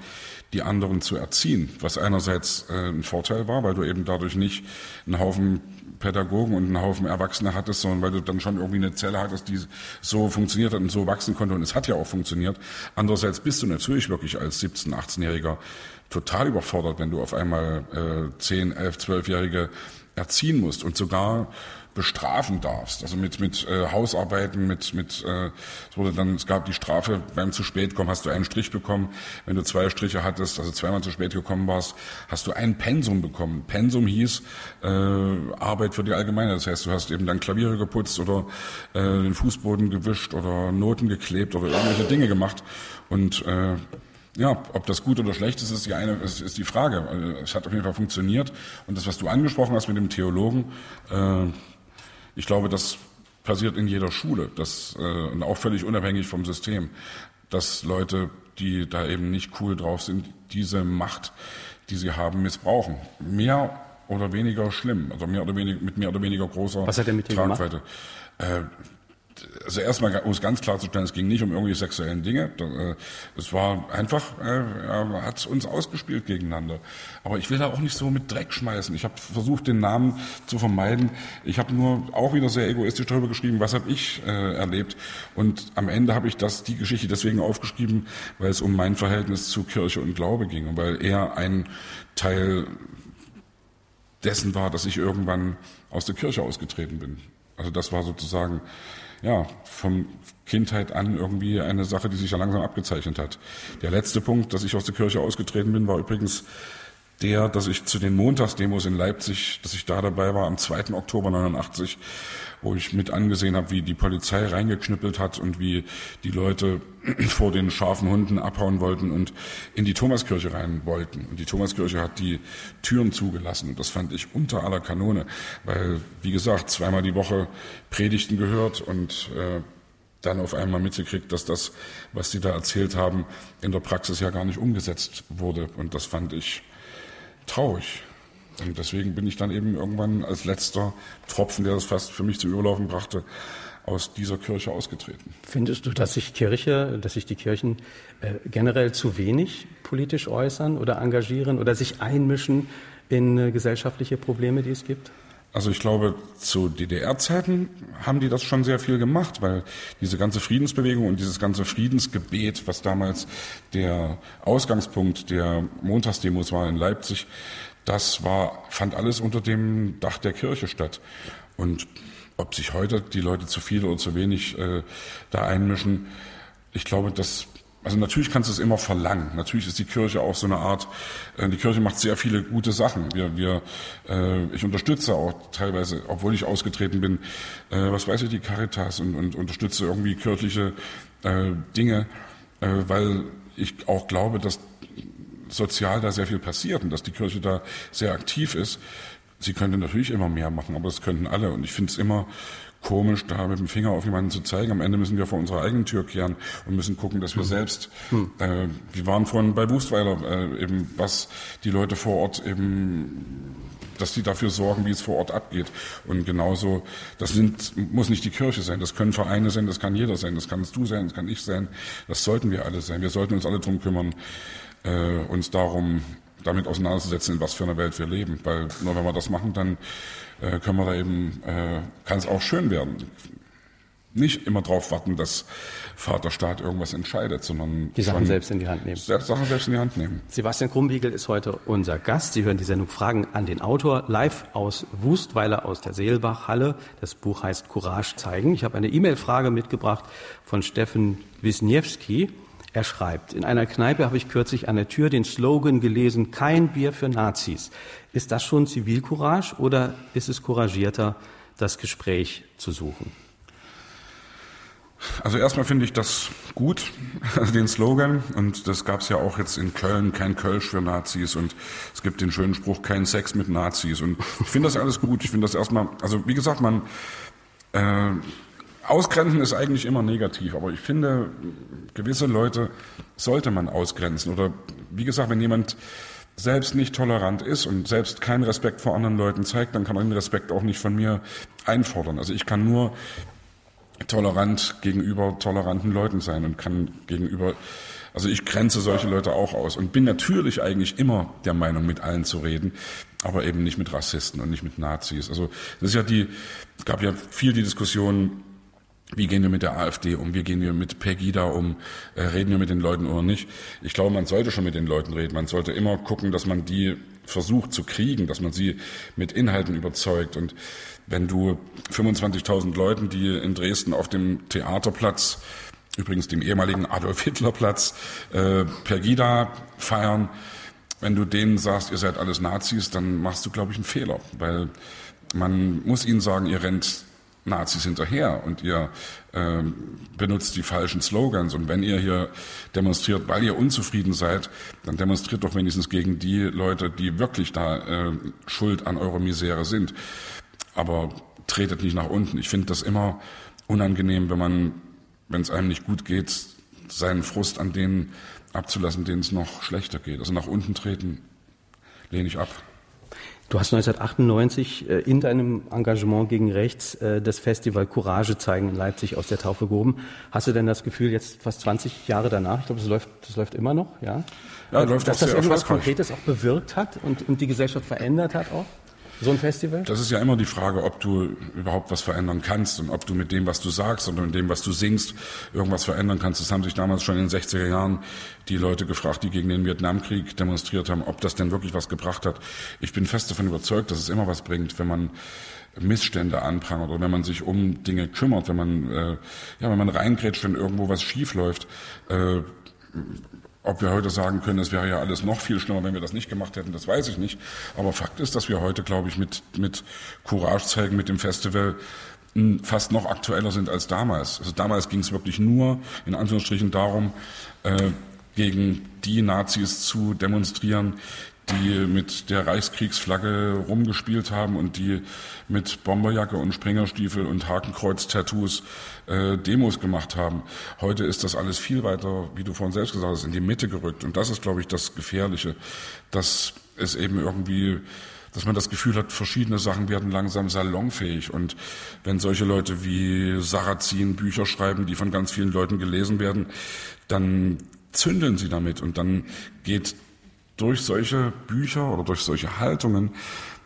die anderen zu erziehen, was einerseits äh, ein Vorteil war, weil du eben dadurch nicht einen Haufen Pädagogen und einen Haufen Erwachsene hattest, sondern weil du dann schon irgendwie eine Zelle hattest, die so funktioniert hat und so wachsen konnte und es hat ja auch funktioniert. Andererseits bist du natürlich wirklich als 17-, 18-Jähriger total überfordert, wenn du auf einmal äh, 10, 11, 12-Jährige erziehen musst und sogar bestrafen darfst. Also mit mit äh, Hausarbeiten, mit mit äh, es wurde dann es gab die Strafe beim zu spät kommen, hast du einen Strich bekommen. Wenn du zwei Striche hattest, also zweimal zu spät gekommen warst, hast du ein Pensum bekommen. Pensum hieß äh, Arbeit für die Allgemeine. Das heißt, du hast eben dann Klaviere geputzt oder äh, den Fußboden gewischt oder Noten geklebt oder irgendwelche Dinge gemacht und äh, ja, ob das gut oder schlecht ist, ist die eine, ist, ist die Frage. Also, es hat auf jeden Fall funktioniert. Und das, was du angesprochen hast mit dem Theologen, äh, ich glaube, das passiert in jeder Schule, das, äh, und auch völlig unabhängig vom System, dass Leute, die da eben nicht cool drauf sind, diese Macht, die sie haben, missbrauchen. Mehr oder weniger schlimm, also mehr oder weniger, mit mehr oder weniger großer Was hat er mit Tragweite. Äh, also erstmal, um es ganz klar zu stellen, es ging nicht um irgendwelche sexuellen Dinge. Äh, es war einfach, er hat uns ausgespielt gegeneinander. Aber ich will da auch nicht so mit Dreck schmeißen. Ich habe versucht, den Namen zu vermeiden. Ich habe nur auch wieder sehr egoistisch darüber geschrieben, was habe ich äh, erlebt. Und am Ende habe ich das, die Geschichte deswegen aufgeschrieben, weil es um mein Verhältnis zu Kirche und Glaube ging und weil er ein Teil dessen war, dass ich irgendwann aus der Kirche ausgetreten bin. Also das war sozusagen ja, von Kindheit an irgendwie eine Sache, die sich ja langsam abgezeichnet hat. Der letzte Punkt, dass ich aus der Kirche ausgetreten bin, war übrigens der, dass ich zu den Montagsdemos in Leipzig, dass ich da dabei war am 2. Oktober 89, wo ich mit angesehen habe, wie die Polizei reingeknüppelt hat und wie die Leute vor den scharfen Hunden abhauen wollten und in die Thomaskirche rein wollten. Und die Thomaskirche hat die Türen zugelassen und das fand ich unter aller Kanone, weil, wie gesagt, zweimal die Woche Predigten gehört und äh, dann auf einmal mitgekriegt, dass das, was sie da erzählt haben, in der Praxis ja gar nicht umgesetzt wurde. Und das fand ich traurig. Und deswegen bin ich dann eben irgendwann als letzter Tropfen, der das fast für mich zu überlaufen brachte, aus dieser Kirche ausgetreten. Findest du, dass sich Kirche, dass sich die Kirchen äh, generell zu wenig politisch äußern oder engagieren oder sich einmischen in äh, gesellschaftliche Probleme, die es gibt? Also ich glaube, zu DDR-Zeiten haben die das schon sehr viel gemacht, weil diese ganze Friedensbewegung und dieses ganze Friedensgebet, was damals der Ausgangspunkt der Montagsdemos war in Leipzig, das war, fand alles unter dem Dach der Kirche statt. Und ob sich heute die Leute zu viel oder zu wenig äh, da einmischen, ich glaube, das also natürlich kannst du es immer verlangen. Natürlich ist die Kirche auch so eine Art, äh, die Kirche macht sehr viele gute Sachen. Wir, wir, äh, ich unterstütze auch teilweise, obwohl ich ausgetreten bin, äh, was weiß ich, die Caritas und, und unterstütze irgendwie kirchliche äh, Dinge, äh, weil ich auch glaube, dass sozial da sehr viel passiert und dass die Kirche da sehr aktiv ist. Sie könnte natürlich immer mehr machen, aber das könnten alle. Und ich finde es immer komisch, da mit dem Finger auf jemanden zu zeigen. Am Ende müssen wir vor unserer eigenen Tür kehren und müssen gucken, dass wir hm. selbst, hm. äh, wir waren vorhin bei Wustweiler, äh, eben was die Leute vor Ort eben dass die dafür sorgen, wie es vor Ort abgeht. Und genauso, das sind, muss nicht die Kirche sein, das können Vereine sein, das kann jeder sein, das kannst du sein, das kann ich sein, das sollten wir alle sein. Wir sollten uns alle darum kümmern, äh, uns darum damit auseinanderzusetzen, in was für einer Welt wir leben. Weil nur wenn wir das machen, dann äh, können wir da eben, äh, kann es auch schön werden. Nicht immer darauf warten, dass Vaterstaat irgendwas entscheidet, sondern die Sachen selbst in die Hand nehmen. Sachen selbst in die Hand nehmen. Sebastian Krumbiegel ist heute unser Gast. Sie hören die Sendung Fragen an den Autor live aus Wustweiler aus der Seelbachhalle. Das Buch heißt Courage zeigen. Ich habe eine E-Mail-Frage mitgebracht von Steffen Wisniewski. Er schreibt, in einer Kneipe habe ich kürzlich an der Tür den Slogan gelesen, kein Bier für Nazis. Ist das schon Zivilcourage oder ist es couragierter, das Gespräch zu suchen? Also erstmal finde ich das gut, den Slogan. Und das gab es ja auch jetzt in Köln, kein Kölsch für Nazis. Und es gibt den schönen Spruch, kein Sex mit Nazis. Und ich finde das alles gut. Ich finde das erstmal, also wie gesagt, man, äh, Ausgrenzen ist eigentlich immer negativ, aber ich finde, gewisse Leute sollte man ausgrenzen. Oder wie gesagt, wenn jemand selbst nicht tolerant ist und selbst keinen Respekt vor anderen Leuten zeigt, dann kann man den Respekt auch nicht von mir einfordern. Also ich kann nur tolerant gegenüber toleranten Leuten sein und kann gegenüber, also ich grenze solche Leute auch aus und bin natürlich eigentlich immer der Meinung, mit allen zu reden, aber eben nicht mit Rassisten und nicht mit Nazis. Also das ist ja die, gab ja viel die Diskussion, wie gehen wir mit der AfD um? Wie gehen wir mit Pegida um? Äh, reden wir mit den Leuten oder nicht? Ich glaube, man sollte schon mit den Leuten reden. Man sollte immer gucken, dass man die versucht zu kriegen, dass man sie mit Inhalten überzeugt. Und wenn du 25.000 Leuten, die in Dresden auf dem Theaterplatz, übrigens dem ehemaligen Adolf Hitler Platz, äh, Pegida feiern, wenn du denen sagst, ihr seid alles Nazis, dann machst du, glaube ich, einen Fehler. Weil man muss ihnen sagen, ihr rennt Nazis hinterher und ihr äh, benutzt die falschen Slogans. Und wenn ihr hier demonstriert, weil ihr unzufrieden seid, dann demonstriert doch wenigstens gegen die Leute, die wirklich da äh, schuld an eurer Misere sind. Aber tretet nicht nach unten. Ich finde das immer unangenehm, wenn man, wenn es einem nicht gut geht, seinen Frust an denen abzulassen, denen es noch schlechter geht. Also nach unten treten lehne ich ab. Du hast 1998 äh, in deinem Engagement gegen rechts äh, das Festival Courage zeigen in Leipzig aus der Taufe gehoben. Hast du denn das Gefühl, jetzt fast 20 Jahre danach, ich glaube, das läuft, das läuft immer noch, ja? Ja, läuft Dass das irgendwas Konkretes auch bewirkt hat und, und die Gesellschaft verändert hat auch? So ein Festival? Das ist ja immer die Frage, ob du überhaupt was verändern kannst und ob du mit dem, was du sagst und mit dem, was du singst, irgendwas verändern kannst. Das haben sich damals schon in den 60er Jahren die Leute gefragt, die gegen den Vietnamkrieg demonstriert haben, ob das denn wirklich was gebracht hat. Ich bin fest davon überzeugt, dass es immer was bringt, wenn man Missstände anprangert oder wenn man sich um Dinge kümmert, wenn man äh, ja, wenn man reingrätscht, wenn irgendwo was schief läuft. Äh, ob wir heute sagen können, es wäre ja alles noch viel schlimmer, wenn wir das nicht gemacht hätten, das weiß ich nicht. Aber Fakt ist, dass wir heute, glaube ich, mit, mit Courage zeigen, mit dem Festival fast noch aktueller sind als damals. Also damals ging es wirklich nur, in Anführungsstrichen, darum, äh, gegen die Nazis zu demonstrieren, die mit der Reichskriegsflagge rumgespielt haben und die mit Bomberjacke und Springerstiefel und Hakenkreuz-Tattoos äh, Demos gemacht haben. Heute ist das alles viel weiter, wie du vorhin selbst gesagt hast, in die Mitte gerückt. Und das ist, glaube ich, das Gefährliche, dass es eben irgendwie dass man das Gefühl hat, verschiedene Sachen werden langsam salonfähig. Und wenn solche Leute wie Sarrazin Bücher schreiben, die von ganz vielen Leuten gelesen werden, dann zündeln sie damit und dann geht durch solche Bücher oder durch solche Haltungen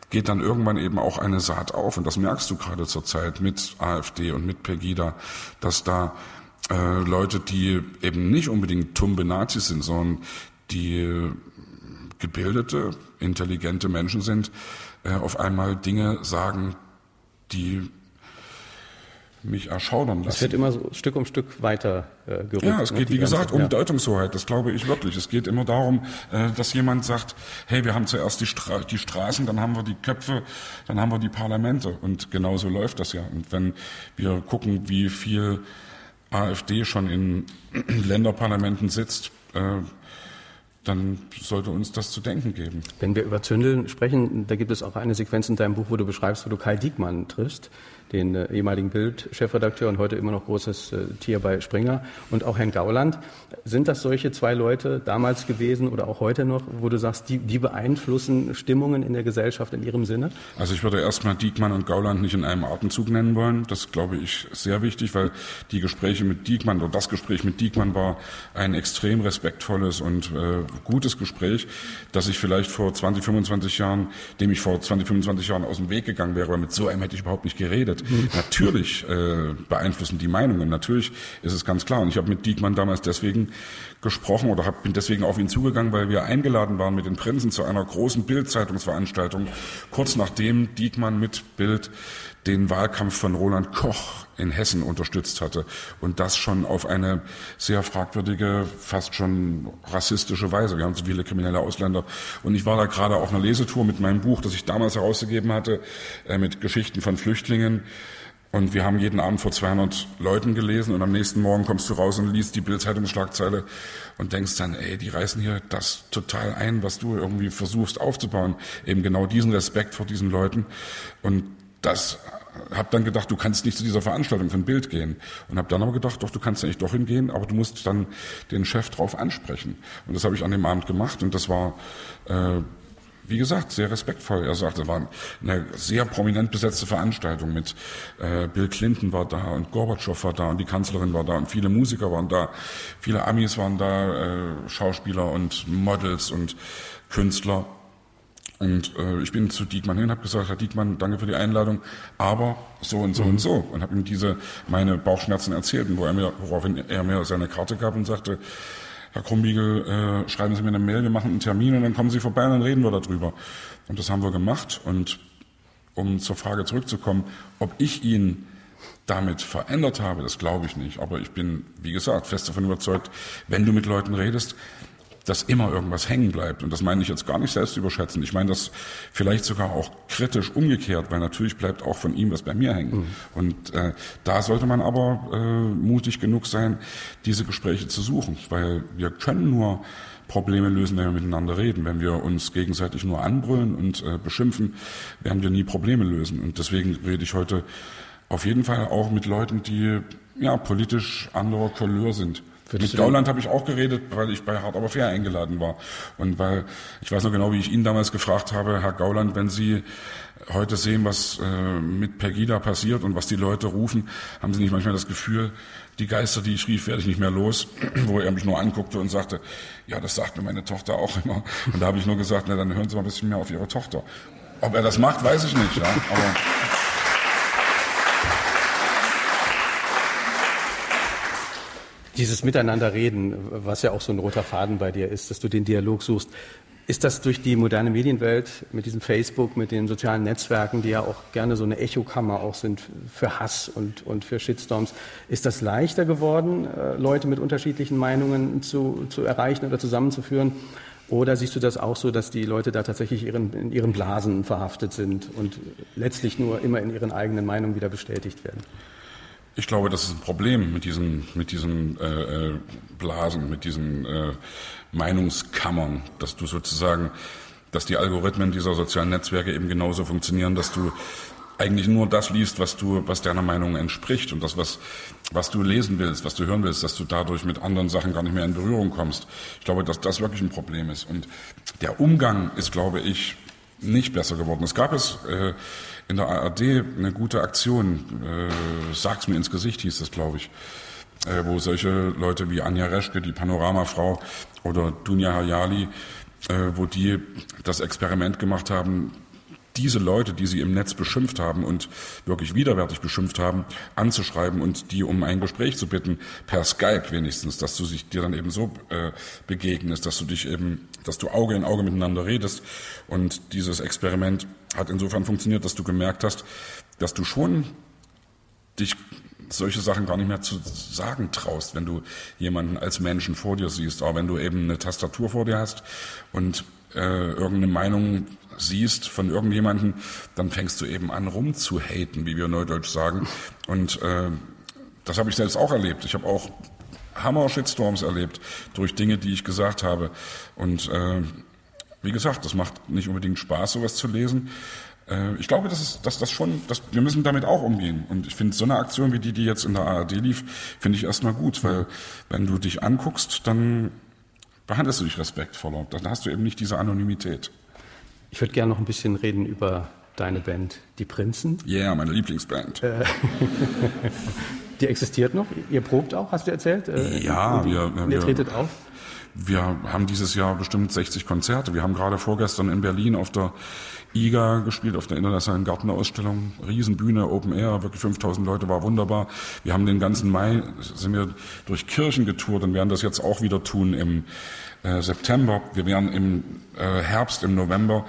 geht dann irgendwann eben auch eine Saat auf. Und das merkst du gerade zur Zeit mit AfD und mit Pegida, dass da äh, Leute, die eben nicht unbedingt tumbe Nazis sind, sondern die gebildete, intelligente Menschen sind, äh, auf einmal Dinge sagen, die mich erschaudern lassen. Es wird immer so Stück um Stück weiter äh, gerückt. Ja, es ne, geht, wie gesagt, um ja. Deutungshoheit. Das glaube ich wirklich. Es geht immer darum, äh, dass jemand sagt, hey, wir haben zuerst die, Stra die Straßen, dann haben wir die Köpfe, dann haben wir die Parlamente. Und genau so läuft das ja. Und wenn wir gucken, wie viel AfD schon in Länderparlamenten sitzt, äh, dann sollte uns das zu denken geben. Wenn wir über Zündeln sprechen, da gibt es auch eine Sequenz in deinem Buch, wo du beschreibst, wo du Kai Diekmann triffst, den äh, ehemaligen Bild-Chefredakteur und heute immer noch großes äh, Tier bei Springer und auch Herrn Gauland. Sind das solche zwei Leute damals gewesen oder auch heute noch, wo du sagst, die, die beeinflussen Stimmungen in der Gesellschaft in ihrem Sinne? Also ich würde erstmal Diekmann und Gauland nicht in einem Atemzug nennen wollen. Das glaube ich sehr wichtig, weil die Gespräche mit Diekmann oder das Gespräch mit Diekmann war ein extrem respektvolles und äh, gutes Gespräch, das ich vielleicht vor 20, 25 Jahren, dem ich vor 20, 25 Jahren aus dem Weg gegangen wäre, weil mit so einem hätte ich überhaupt nicht geredet geredet. Natürlich äh, beeinflussen die Meinungen, natürlich ist es ganz klar. Und ich habe mit Diekmann damals deswegen gesprochen oder hab, bin deswegen auf ihn zugegangen, weil wir eingeladen waren mit den Prinzen zu einer großen Bild-Zeitungsveranstaltung, kurz nachdem Diekmann mit Bild den Wahlkampf von Roland Koch in Hessen unterstützt hatte und das schon auf eine sehr fragwürdige, fast schon rassistische Weise. Wir haben so viele kriminelle Ausländer und ich war da gerade auf einer Lesetour mit meinem Buch, das ich damals herausgegeben hatte, äh, mit Geschichten von Flüchtlingen. Und wir haben jeden Abend vor 200 Leuten gelesen und am nächsten Morgen kommst du raus und liest die Bildzeitungsschlagzeile und denkst dann, ey, die reißen hier das total ein, was du irgendwie versuchst aufzubauen. Eben genau diesen Respekt vor diesen Leuten. Und das habe dann gedacht, du kannst nicht zu dieser Veranstaltung ein Bild gehen. Und habe dann aber gedacht, doch, du kannst nicht doch hingehen, aber du musst dann den Chef drauf ansprechen. Und das habe ich an dem Abend gemacht und das war, äh, wie gesagt, sehr respektvoll. Er sagte, war eine sehr prominent besetzte Veranstaltung mit äh, Bill Clinton war da und Gorbatschow war da und die Kanzlerin war da und viele Musiker waren da, viele Amis waren da, äh, Schauspieler und Models und Künstler. Und äh, ich bin zu Diekmann hin, habe gesagt, Herr Diekmann, danke für die Einladung, aber so und so mhm. und so. Und habe ihm diese meine Bauchschmerzen erzählt, wo er mir, woraufhin er mir seine Karte gab und sagte, Herr Krumbiegel, äh, schreiben Sie mir eine Mail, wir machen einen Termin und dann kommen Sie vorbei und dann reden wir darüber. Und das haben wir gemacht. Und um zur Frage zurückzukommen, ob ich ihn damit verändert habe, das glaube ich nicht. Aber ich bin, wie gesagt, fest davon überzeugt, wenn du mit Leuten redest, dass immer irgendwas hängen bleibt. Und das meine ich jetzt gar nicht selbst überschätzen. Ich meine das vielleicht sogar auch kritisch umgekehrt, weil natürlich bleibt auch von ihm was bei mir hängen. Mhm. Und äh, da sollte man aber äh, mutig genug sein, diese Gespräche zu suchen, weil wir können nur Probleme lösen, wenn wir miteinander reden. Wenn wir uns gegenseitig nur anbrüllen und äh, beschimpfen, werden wir nie Probleme lösen. Und deswegen rede ich heute auf jeden Fall auch mit Leuten, die ja politisch anderer Couleur sind. Mit Gauland habe ich auch geredet, weil ich bei Hard Aber Fair eingeladen war. Und weil, ich weiß noch genau, wie ich ihn damals gefragt habe, Herr Gauland, wenn Sie heute sehen, was äh, mit Pegida passiert und was die Leute rufen, haben Sie nicht manchmal das Gefühl, die Geister, die ich rief, werde ich nicht mehr los, wo er mich nur anguckte und sagte, ja, das sagt mir meine Tochter auch immer. Und da habe ich nur gesagt, na, dann hören Sie mal ein bisschen mehr auf Ihre Tochter. Ob er das macht, weiß ich nicht, ja. Aber Dieses Miteinanderreden, was ja auch so ein roter Faden bei dir ist, dass du den Dialog suchst, ist das durch die moderne Medienwelt mit diesem Facebook, mit den sozialen Netzwerken, die ja auch gerne so eine Echokammer auch sind für Hass und, und für Shitstorms, ist das leichter geworden, äh, Leute mit unterschiedlichen Meinungen zu, zu erreichen oder zusammenzuführen? Oder siehst du das auch so, dass die Leute da tatsächlich ihren, in ihren Blasen verhaftet sind und letztlich nur immer in ihren eigenen Meinungen wieder bestätigt werden? Ich glaube, das ist ein Problem mit diesen, mit diesen äh, äh, Blasen, mit diesen äh, Meinungskammern, dass du sozusagen, dass die Algorithmen dieser sozialen Netzwerke eben genauso funktionieren, dass du eigentlich nur das liest, was du, was deiner Meinung entspricht und das, was, was du lesen willst, was du hören willst, dass du dadurch mit anderen Sachen gar nicht mehr in Berührung kommst. Ich glaube, dass das wirklich ein Problem ist. Und der Umgang ist, glaube ich, nicht besser geworden. Es gab es äh, in der ARD eine gute Aktion, äh, Sag's mir ins Gesicht hieß das, glaube ich, äh, wo solche Leute wie Anja Reschke, die Panoramafrau oder Dunja Hayali, äh, wo die das Experiment gemacht haben, diese Leute, die sie im Netz beschimpft haben und wirklich widerwärtig beschimpft haben, anzuschreiben und die um ein Gespräch zu bitten, per Skype wenigstens, dass du sich dir dann eben so äh, begegnest, dass du dich eben, dass du Auge in Auge miteinander redest. Und dieses Experiment hat insofern funktioniert, dass du gemerkt hast, dass du schon dich solche Sachen gar nicht mehr zu sagen traust, wenn du jemanden als Menschen vor dir siehst, aber wenn du eben eine Tastatur vor dir hast und äh, irgendeine Meinung siehst von irgendjemandem, dann fängst du eben an rumzuhaten, wie wir neudeutsch sagen. Und äh, das habe ich selbst auch erlebt. Ich habe auch Hammer-Shitstorms erlebt durch Dinge, die ich gesagt habe. Und äh, wie gesagt, das macht nicht unbedingt Spaß, sowas zu lesen. Äh, ich glaube, dass, es, dass das schon, dass, wir müssen damit auch umgehen. Und ich finde, so eine Aktion wie die, die jetzt in der ARD lief, finde ich erstmal gut, weil wenn du dich anguckst, dann behandelst du dich respektvoller. Dann hast du eben nicht diese Anonymität. Ich würde gerne noch ein bisschen reden über deine Band, die Prinzen. Ja, yeah, meine Lieblingsband. Äh, die existiert noch. Ihr probt auch, hast du erzählt? Äh, ja, wir, wir, ihr tretet auf. Wir haben dieses Jahr bestimmt 60 Konzerte. Wir haben gerade vorgestern in Berlin auf der IGA gespielt, auf der Internationalen Gartenausstellung. Riesenbühne, Open Air, wirklich 5000 Leute, war wunderbar. Wir haben den ganzen Mai, sind wir durch Kirchen getourt und werden das jetzt auch wieder tun im äh, September. Wir werden im äh, Herbst, im November,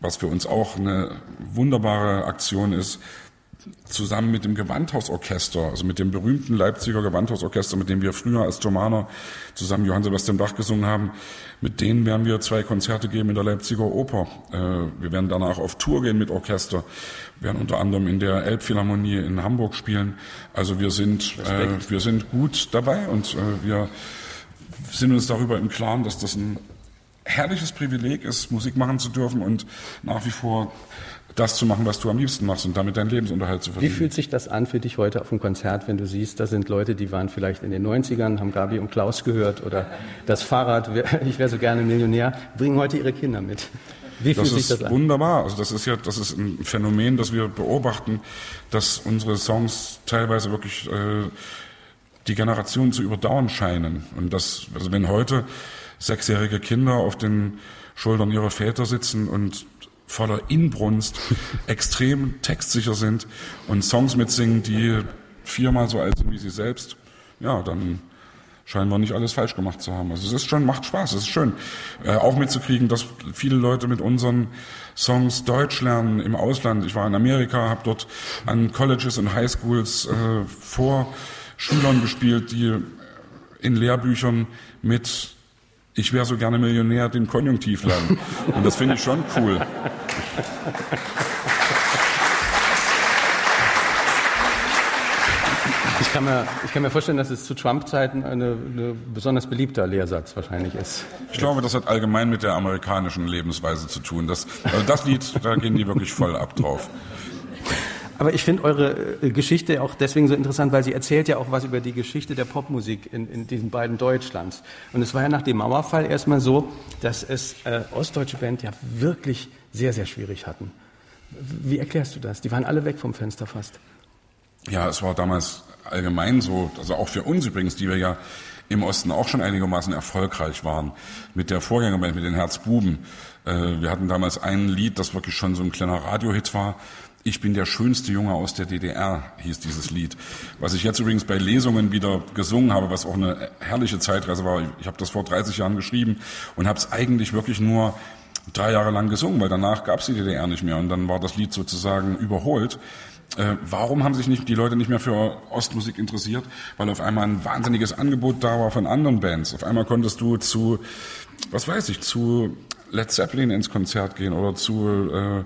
was für uns auch eine wunderbare Aktion ist, zusammen mit dem Gewandhausorchester, also mit dem berühmten Leipziger Gewandhausorchester, mit dem wir früher als Thomaner zusammen Johann Sebastian Bach gesungen haben, mit denen werden wir zwei Konzerte geben in der Leipziger Oper. Äh, wir werden danach auf Tour gehen mit Orchester, wir werden unter anderem in der Elbphilharmonie in Hamburg spielen. Also wir sind, äh, wir sind gut dabei und äh, wir sind uns darüber im Klaren, dass das ein herrliches Privileg ist, Musik machen zu dürfen und nach wie vor das zu machen, was du am liebsten machst und damit deinen Lebensunterhalt zu verdienen. Wie fühlt sich das an für dich heute auf dem Konzert, wenn du siehst, da sind Leute, die waren vielleicht in den 90ern, haben Gabi und Klaus gehört oder das Fahrrad, ich wäre so gerne Millionär, bringen heute ihre Kinder mit. Wie fühlt das sich das an? wunderbar. Also das ist ja, das ist ein Phänomen, das wir beobachten, dass unsere Songs teilweise wirklich äh, die Generation zu überdauern scheinen. Und das, also wenn heute sechsjährige Kinder auf den Schultern ihrer Väter sitzen und voller Inbrunst, extrem textsicher sind und Songs mitsingen, die viermal so alt sind wie sie selbst, ja, dann scheinen wir nicht alles falsch gemacht zu haben. Also es ist schon, macht Spaß, es ist schön. Äh, auch mitzukriegen, dass viele Leute mit unseren Songs Deutsch lernen im Ausland. Ich war in Amerika, habe dort an Colleges und Highschools äh, vor Schülern gespielt, die in Lehrbüchern mit ich wäre so gerne Millionär den Konjunktiv lernen. Und das finde ich schon cool. Ich kann, mir, ich kann mir vorstellen, dass es zu Trump-Zeiten ein eine besonders beliebter Lehrsatz wahrscheinlich ist. Ich glaube, das hat allgemein mit der amerikanischen Lebensweise zu tun. Das, also das Lied, da gehen die wirklich voll ab drauf. Aber ich finde eure äh, Geschichte auch deswegen so interessant, weil sie erzählt ja auch was über die Geschichte der Popmusik in, in diesen beiden Deutschlands. Und es war ja nach dem Mauerfall erstmal so, dass es äh, ostdeutsche Band ja wirklich sehr, sehr schwierig hatten. Wie erklärst du das? Die waren alle weg vom Fenster fast. Ja, es war damals allgemein so, also auch für uns übrigens, die wir ja im Osten auch schon einigermaßen erfolgreich waren mit der Vorgängerband, mit den Herzbuben. Äh, wir hatten damals ein Lied, das wirklich schon so ein kleiner Radiohit war, ich bin der schönste Junge aus der DDR, hieß dieses Lied. Was ich jetzt übrigens bei Lesungen wieder gesungen habe, was auch eine herrliche Zeitreise war. Ich habe das vor 30 Jahren geschrieben und habe es eigentlich wirklich nur drei Jahre lang gesungen, weil danach gab es die DDR nicht mehr und dann war das Lied sozusagen überholt. Äh, warum haben sich nicht die Leute nicht mehr für Ostmusik interessiert? Weil auf einmal ein wahnsinniges Angebot da war von anderen Bands. Auf einmal konntest du zu, was weiß ich, zu Led Zeppelin ins Konzert gehen oder zu äh,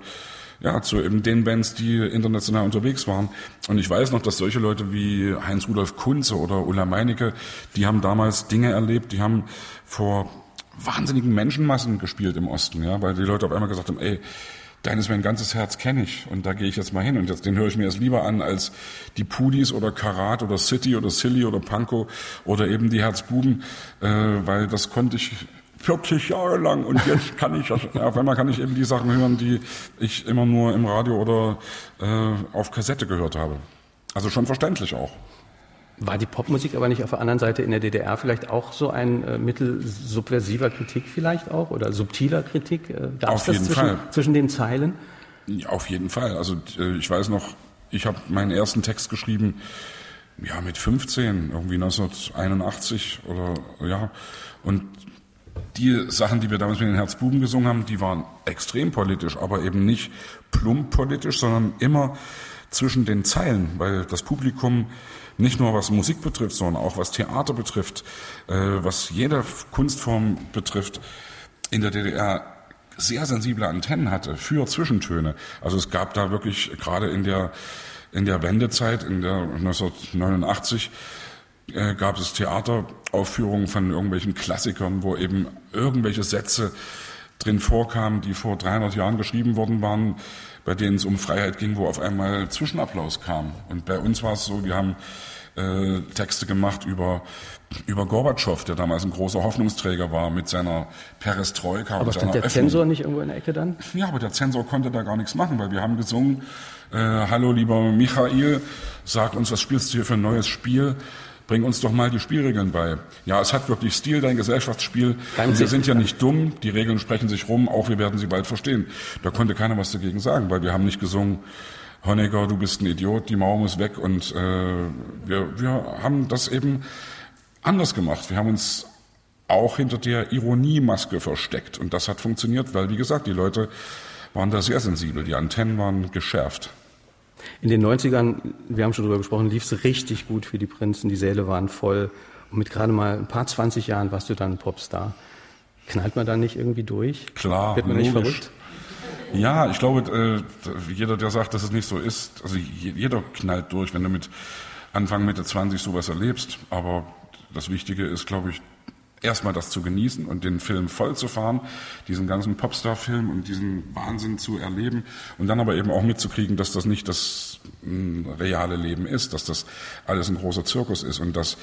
ja, zu eben den Bands, die international unterwegs waren. Und ich weiß noch, dass solche Leute wie Heinz-Rudolf Kunze oder Ulla Meinecke, die haben damals Dinge erlebt, die haben vor wahnsinnigen Menschenmassen gespielt im Osten, ja, weil die Leute auf einmal gesagt haben, ey, Deines mein ganzes Herz kenne ich und da gehe ich jetzt mal hin und jetzt den höre ich mir jetzt lieber an als die Pudis oder Karat oder City oder Silly oder Panko oder eben die Herzbuben, äh, weil das konnte ich 40 Jahre lang und jetzt kann ich, auf einmal kann ich eben die Sachen hören, die ich immer nur im Radio oder äh, auf Kassette gehört habe. Also schon verständlich auch. War die Popmusik aber nicht auf der anderen Seite in der DDR vielleicht auch so ein äh, Mittel subversiver Kritik vielleicht auch oder subtiler Kritik? Äh, Gab es das zwischen, Fall. zwischen den Zeilen? Ja, auf jeden Fall. Also äh, ich weiß noch, ich habe meinen ersten Text geschrieben, ja, mit 15, irgendwie 1981 oder ja. Und die Sachen, die wir damals mit den Herzbuben gesungen haben, die waren extrem politisch, aber eben nicht plump politisch, sondern immer zwischen den Zeilen, weil das Publikum nicht nur was Musik betrifft, sondern auch was Theater betrifft, äh, was jede Kunstform betrifft, in der DDR sehr sensible Antennen hatte für Zwischentöne. Also es gab da wirklich gerade in der in der Wendezeit, in der 1989 äh, gab es Theateraufführungen von irgendwelchen Klassikern, wo eben irgendwelche Sätze drin vorkamen, die vor 300 Jahren geschrieben worden waren, bei denen es um Freiheit ging, wo auf einmal Zwischenapplaus kam. Und bei uns war es so, wir haben äh, Texte gemacht über über Gorbatschow, der damals ein großer Hoffnungsträger war mit seiner Perestroika. Aber stand der Öffnung. Zensor nicht irgendwo in der Ecke dann? Ja, aber der Zensor konnte da gar nichts machen, weil wir haben gesungen, äh, hallo lieber Michael, sag uns, was spielst du hier für ein neues Spiel? Bring uns doch mal die Spielregeln bei. Ja, es hat wirklich Stil, dein Gesellschaftsspiel. Und wir sind ja nicht dumm, die Regeln sprechen sich rum, auch wir werden sie bald verstehen. Da konnte keiner was dagegen sagen, weil wir haben nicht gesungen, Honecker, du bist ein Idiot, die Mauer muss weg. Und äh, wir, wir haben das eben anders gemacht. Wir haben uns auch hinter der Ironiemaske versteckt. Und das hat funktioniert, weil, wie gesagt, die Leute waren da sehr sensibel. Die Antennen waren geschärft. In den 90ern, wir haben schon darüber gesprochen, lief es richtig gut für die Prinzen. Die Säle waren voll. Und mit gerade mal ein paar 20 Jahren warst du dann Popstar. Knallt man da nicht irgendwie durch? Klar. Wird man logisch. nicht verrückt? Ja, ich glaube, äh, jeder, der sagt, dass es nicht so ist, also jeder knallt durch, wenn du mit Anfang, Mitte 20 sowas erlebst. Aber das Wichtige ist, glaube ich, erstmal das zu genießen und den Film voll zu fahren, diesen ganzen Popstar-Film und diesen Wahnsinn zu erleben und dann aber eben auch mitzukriegen, dass das nicht das reale Leben ist, dass das alles ein großer Zirkus ist und dass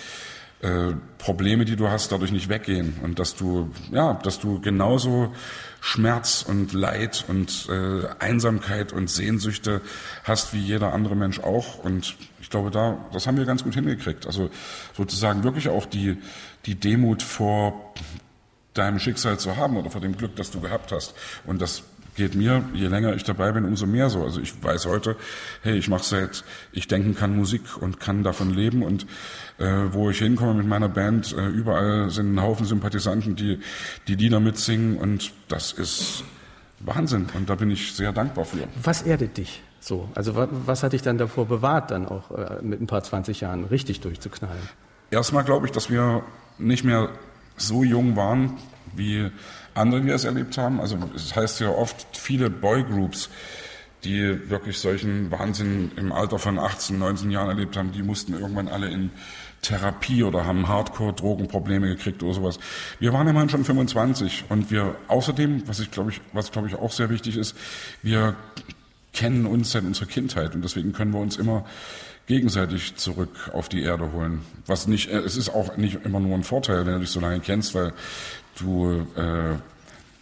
äh, Probleme, die du hast, dadurch nicht weggehen und dass du ja, dass du genauso Schmerz und Leid und äh, Einsamkeit und Sehnsüchte hast wie jeder andere Mensch auch. Und ich glaube, da, das haben wir ganz gut hingekriegt. Also sozusagen wirklich auch die, die Demut vor deinem Schicksal zu haben oder vor dem Glück, das du gehabt hast. Und das geht mir, je länger ich dabei bin, umso mehr so. Also ich weiß heute, hey, ich mache seit ich denken kann Musik und kann davon leben und äh, wo ich hinkomme mit meiner Band, äh, überall sind ein Haufen Sympathisanten, die die Lieder mitsingen und das ist Wahnsinn und da bin ich sehr dankbar für. Was erdet dich so? Also was, was hat dich dann davor bewahrt, dann auch äh, mit ein paar 20 Jahren richtig durchzuknallen? Erstmal glaube ich, dass wir nicht mehr so jung waren, wie andere, die es erlebt haben. Also es heißt ja oft, viele Boygroups, die wirklich solchen Wahnsinn im Alter von 18, 19 Jahren erlebt haben, die mussten irgendwann alle in Therapie oder haben Hardcore-Drogenprobleme gekriegt oder sowas. Wir waren immerhin schon 25 und wir außerdem, was ich glaube ich, was glaube ich auch sehr wichtig ist, wir kennen uns seit unserer Kindheit und deswegen können wir uns immer gegenseitig zurück auf die Erde holen. Was nicht, äh, es ist auch nicht immer nur ein Vorteil, wenn du dich so lange kennst, weil du äh,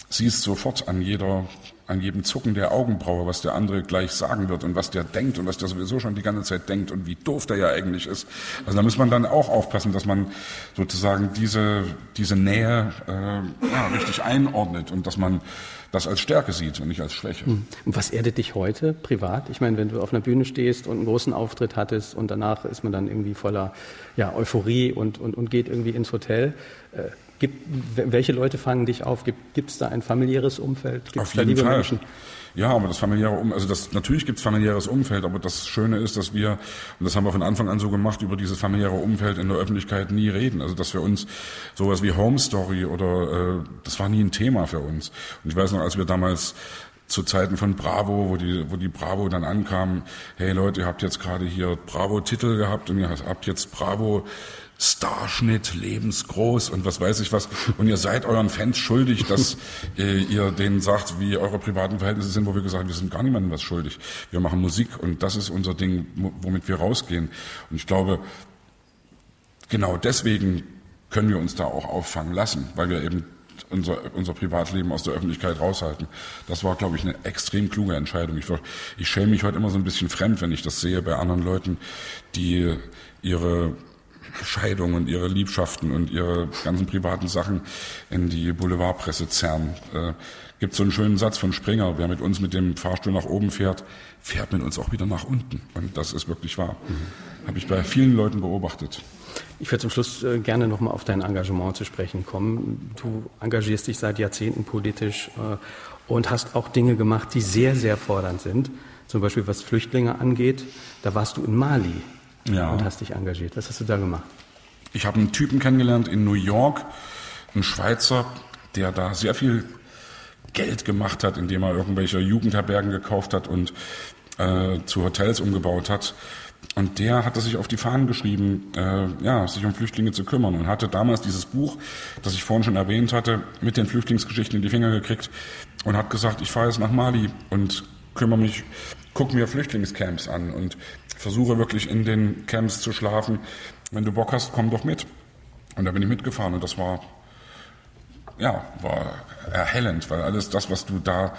siehst sofort an jeder an jedem Zucken der Augenbraue, was der andere gleich sagen wird und was der denkt und was der sowieso schon die ganze Zeit denkt und wie doof der ja eigentlich ist. Also da muss man dann auch aufpassen, dass man sozusagen diese, diese Nähe äh, ja, richtig einordnet und dass man das als Stärke sieht und nicht als Schwäche. Hm. Und was erdet dich heute privat? Ich meine, wenn du auf einer Bühne stehst und einen großen Auftritt hattest und danach ist man dann irgendwie voller ja, Euphorie und, und, und geht irgendwie ins Hotel. Äh, Gibt, welche Leute fangen dich auf? Gibt es da ein familiäres Umfeld? Gibt's auf jeden Fall. Menschen? Ja, aber das familiäre Umfeld, also das, natürlich gibt es familiäres Umfeld, aber das Schöne ist, dass wir, und das haben wir von Anfang an so gemacht, über dieses familiäre Umfeld in der Öffentlichkeit nie reden. Also dass wir uns sowas wie Home Story oder äh, das war nie ein Thema für uns. Und ich weiß noch, als wir damals zu Zeiten von Bravo, wo die, wo die Bravo dann ankam, hey Leute, ihr habt jetzt gerade hier Bravo-Titel gehabt und ihr habt jetzt Bravo Starschnitt, lebensgroß und was weiß ich was. Und ihr seid euren Fans schuldig, dass äh, ihr denen sagt, wie eure privaten Verhältnisse sind, wo wir gesagt haben, wir sind gar niemandem was schuldig. Wir machen Musik und das ist unser Ding, womit wir rausgehen. Und ich glaube, genau deswegen können wir uns da auch auffangen lassen, weil wir eben unser, unser Privatleben aus der Öffentlichkeit raushalten. Das war, glaube ich, eine extrem kluge Entscheidung. Ich, ich schäme mich heute immer so ein bisschen fremd, wenn ich das sehe bei anderen Leuten, die ihre Scheidung und ihre Liebschaften und ihre ganzen privaten Sachen in die Boulevardpresse zerren. Äh, gibt so einen schönen Satz von Springer, wer mit uns mit dem Fahrstuhl nach oben fährt, fährt mit uns auch wieder nach unten. Und das ist wirklich wahr. Mhm. Habe ich bei vielen Leuten beobachtet. Ich würde zum Schluss äh, gerne nochmal auf dein Engagement zu sprechen kommen. Du engagierst dich seit Jahrzehnten politisch äh, und hast auch Dinge gemacht, die sehr, sehr fordernd sind. Zum Beispiel was Flüchtlinge angeht. Da warst du in Mali ja. und hast dich engagiert. Was hast du da gemacht? Ich habe einen Typen kennengelernt in New York, einen Schweizer, der da sehr viel Geld gemacht hat, indem er irgendwelche Jugendherbergen gekauft hat und äh, zu Hotels umgebaut hat. Und der hatte sich auf die Fahnen geschrieben, äh, ja, sich um Flüchtlinge zu kümmern und hatte damals dieses Buch, das ich vorhin schon erwähnt hatte, mit den Flüchtlingsgeschichten in die Finger gekriegt und hat gesagt, ich fahre jetzt nach Mali und kümmere mich, gucke mir Flüchtlingscamps an und versuche wirklich in den Camps zu schlafen. Wenn du Bock hast, komm doch mit. Und da bin ich mitgefahren und das war, ja, war erhellend, weil alles das, was du da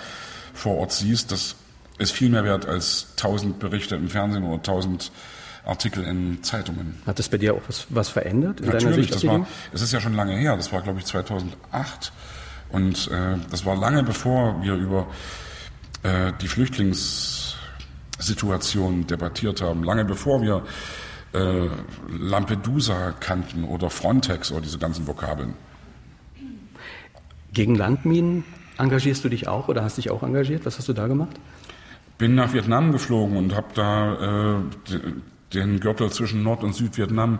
vor Ort siehst, das ist viel mehr wert als tausend Berichte im Fernsehen oder tausend Artikel in Zeitungen. Hat das bei dir auch was, was verändert Natürlich? Das war, es ist ja schon lange her. Das war, glaube ich, 2008. Und äh, das war lange bevor wir über äh, die Flüchtlingssituation debattiert haben. Lange bevor wir äh, Lampedusa kannten oder Frontex oder diese ganzen Vokabeln. Gegen Landminen engagierst du dich auch oder hast dich auch engagiert? Was hast du da gemacht? Bin nach Vietnam geflogen und habe da äh, den Gürtel zwischen Nord- und Südvietnam,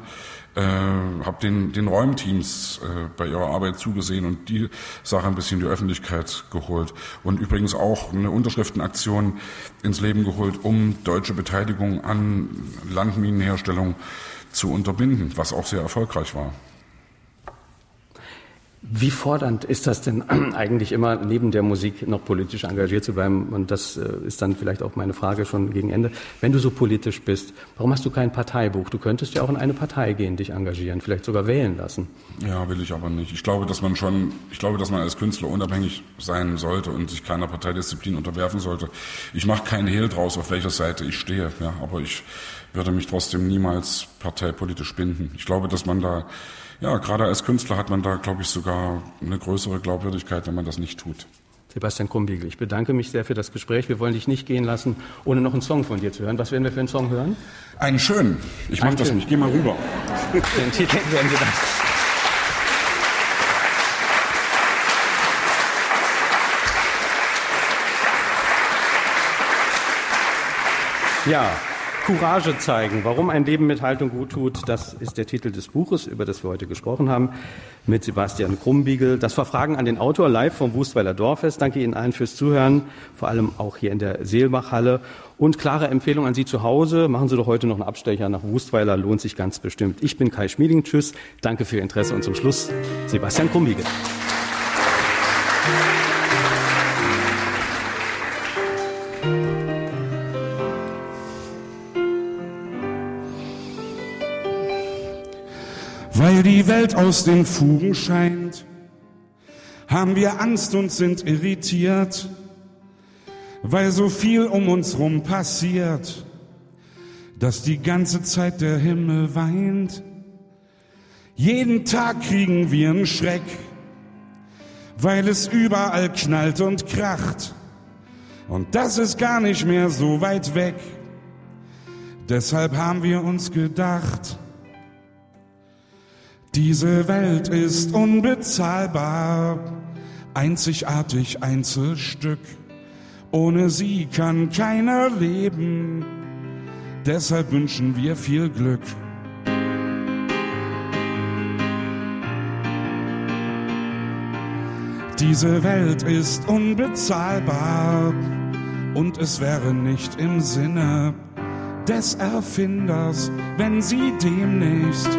äh, habe den, den Räumteams äh, bei ihrer Arbeit zugesehen und die Sache ein bisschen in die Öffentlichkeit geholt. Und übrigens auch eine Unterschriftenaktion ins Leben geholt, um deutsche Beteiligung an Landminenherstellung zu unterbinden, was auch sehr erfolgreich war. Wie fordernd ist das denn eigentlich immer, neben der Musik noch politisch engagiert zu bleiben? Und das äh, ist dann vielleicht auch meine Frage schon gegen Ende. Wenn du so politisch bist, warum hast du kein Parteibuch? Du könntest ja auch in eine Partei gehen, dich engagieren, vielleicht sogar wählen lassen. Ja, will ich aber nicht. Ich glaube, dass man schon, ich glaube, dass man als Künstler unabhängig sein sollte und sich keiner Parteidisziplin unterwerfen sollte. Ich mache keinen Hehl draus, auf welcher Seite ich stehe, ja, aber ich würde mich trotzdem niemals parteipolitisch binden. Ich glaube, dass man da ja, gerade als Künstler hat man da, glaube ich, sogar eine größere Glaubwürdigkeit, wenn man das nicht tut. Sebastian Krumbiegel, ich bedanke mich sehr für das Gespräch. Wir wollen dich nicht gehen lassen, ohne noch einen Song von dir zu hören. Was werden wir für einen Song hören? Einen schönen. Ich mache das nicht. Geh mal rüber. Den Titel werden wir dann. Ja, Courage zeigen. Warum ein Leben mit Haltung gut tut, das ist der Titel des Buches, über das wir heute gesprochen haben, mit Sebastian Krumbiegel. Das war Fragen an den Autor live vom Wustweiler Dorffest. Danke Ihnen allen fürs Zuhören, vor allem auch hier in der Seelbachhalle. Und klare Empfehlung an Sie zu Hause. Machen Sie doch heute noch einen Abstecher nach Wustweiler, lohnt sich ganz bestimmt. Ich bin Kai Schmieding. Tschüss. Danke für Ihr Interesse und zum Schluss Sebastian Krumbiegel. Welt aus den Fugen scheint, haben wir Angst und sind irritiert, weil so viel um uns rum passiert, dass die ganze Zeit der Himmel weint. Jeden Tag kriegen wir einen Schreck, weil es überall knallt und kracht. Und das ist gar nicht mehr so weit weg. Deshalb haben wir uns gedacht, diese Welt ist unbezahlbar, einzigartig Einzelstück. Ohne sie kann keiner leben, deshalb wünschen wir viel Glück. Diese Welt ist unbezahlbar und es wäre nicht im Sinne des Erfinders, wenn sie demnächst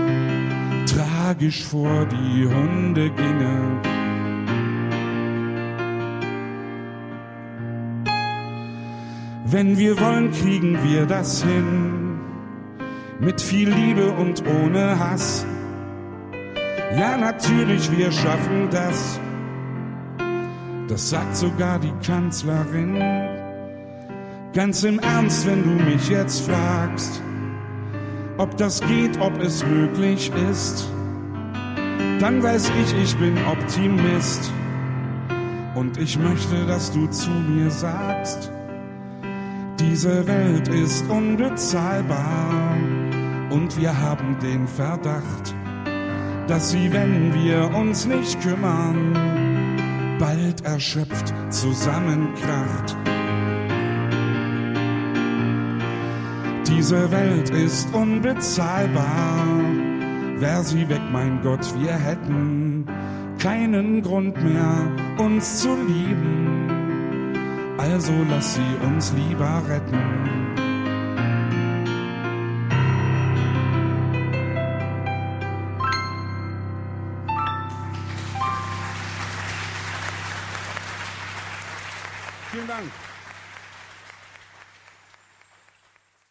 tragisch vor die Hunde ginge. Wenn wir wollen, kriegen wir das hin. Mit viel Liebe und ohne Hass. Ja, natürlich, wir schaffen das. Das sagt sogar die Kanzlerin. Ganz im Ernst, wenn du mich jetzt fragst, ob das geht, ob es möglich ist, dann weiß ich, ich bin Optimist. Und ich möchte, dass du zu mir sagst, diese Welt ist unbezahlbar und wir haben den Verdacht, dass sie, wenn wir uns nicht kümmern, bald erschöpft zusammenkracht. Diese Welt ist unbezahlbar. Wär sie weg, mein Gott, wir hätten keinen Grund mehr, uns zu lieben. Also lass sie uns lieber retten.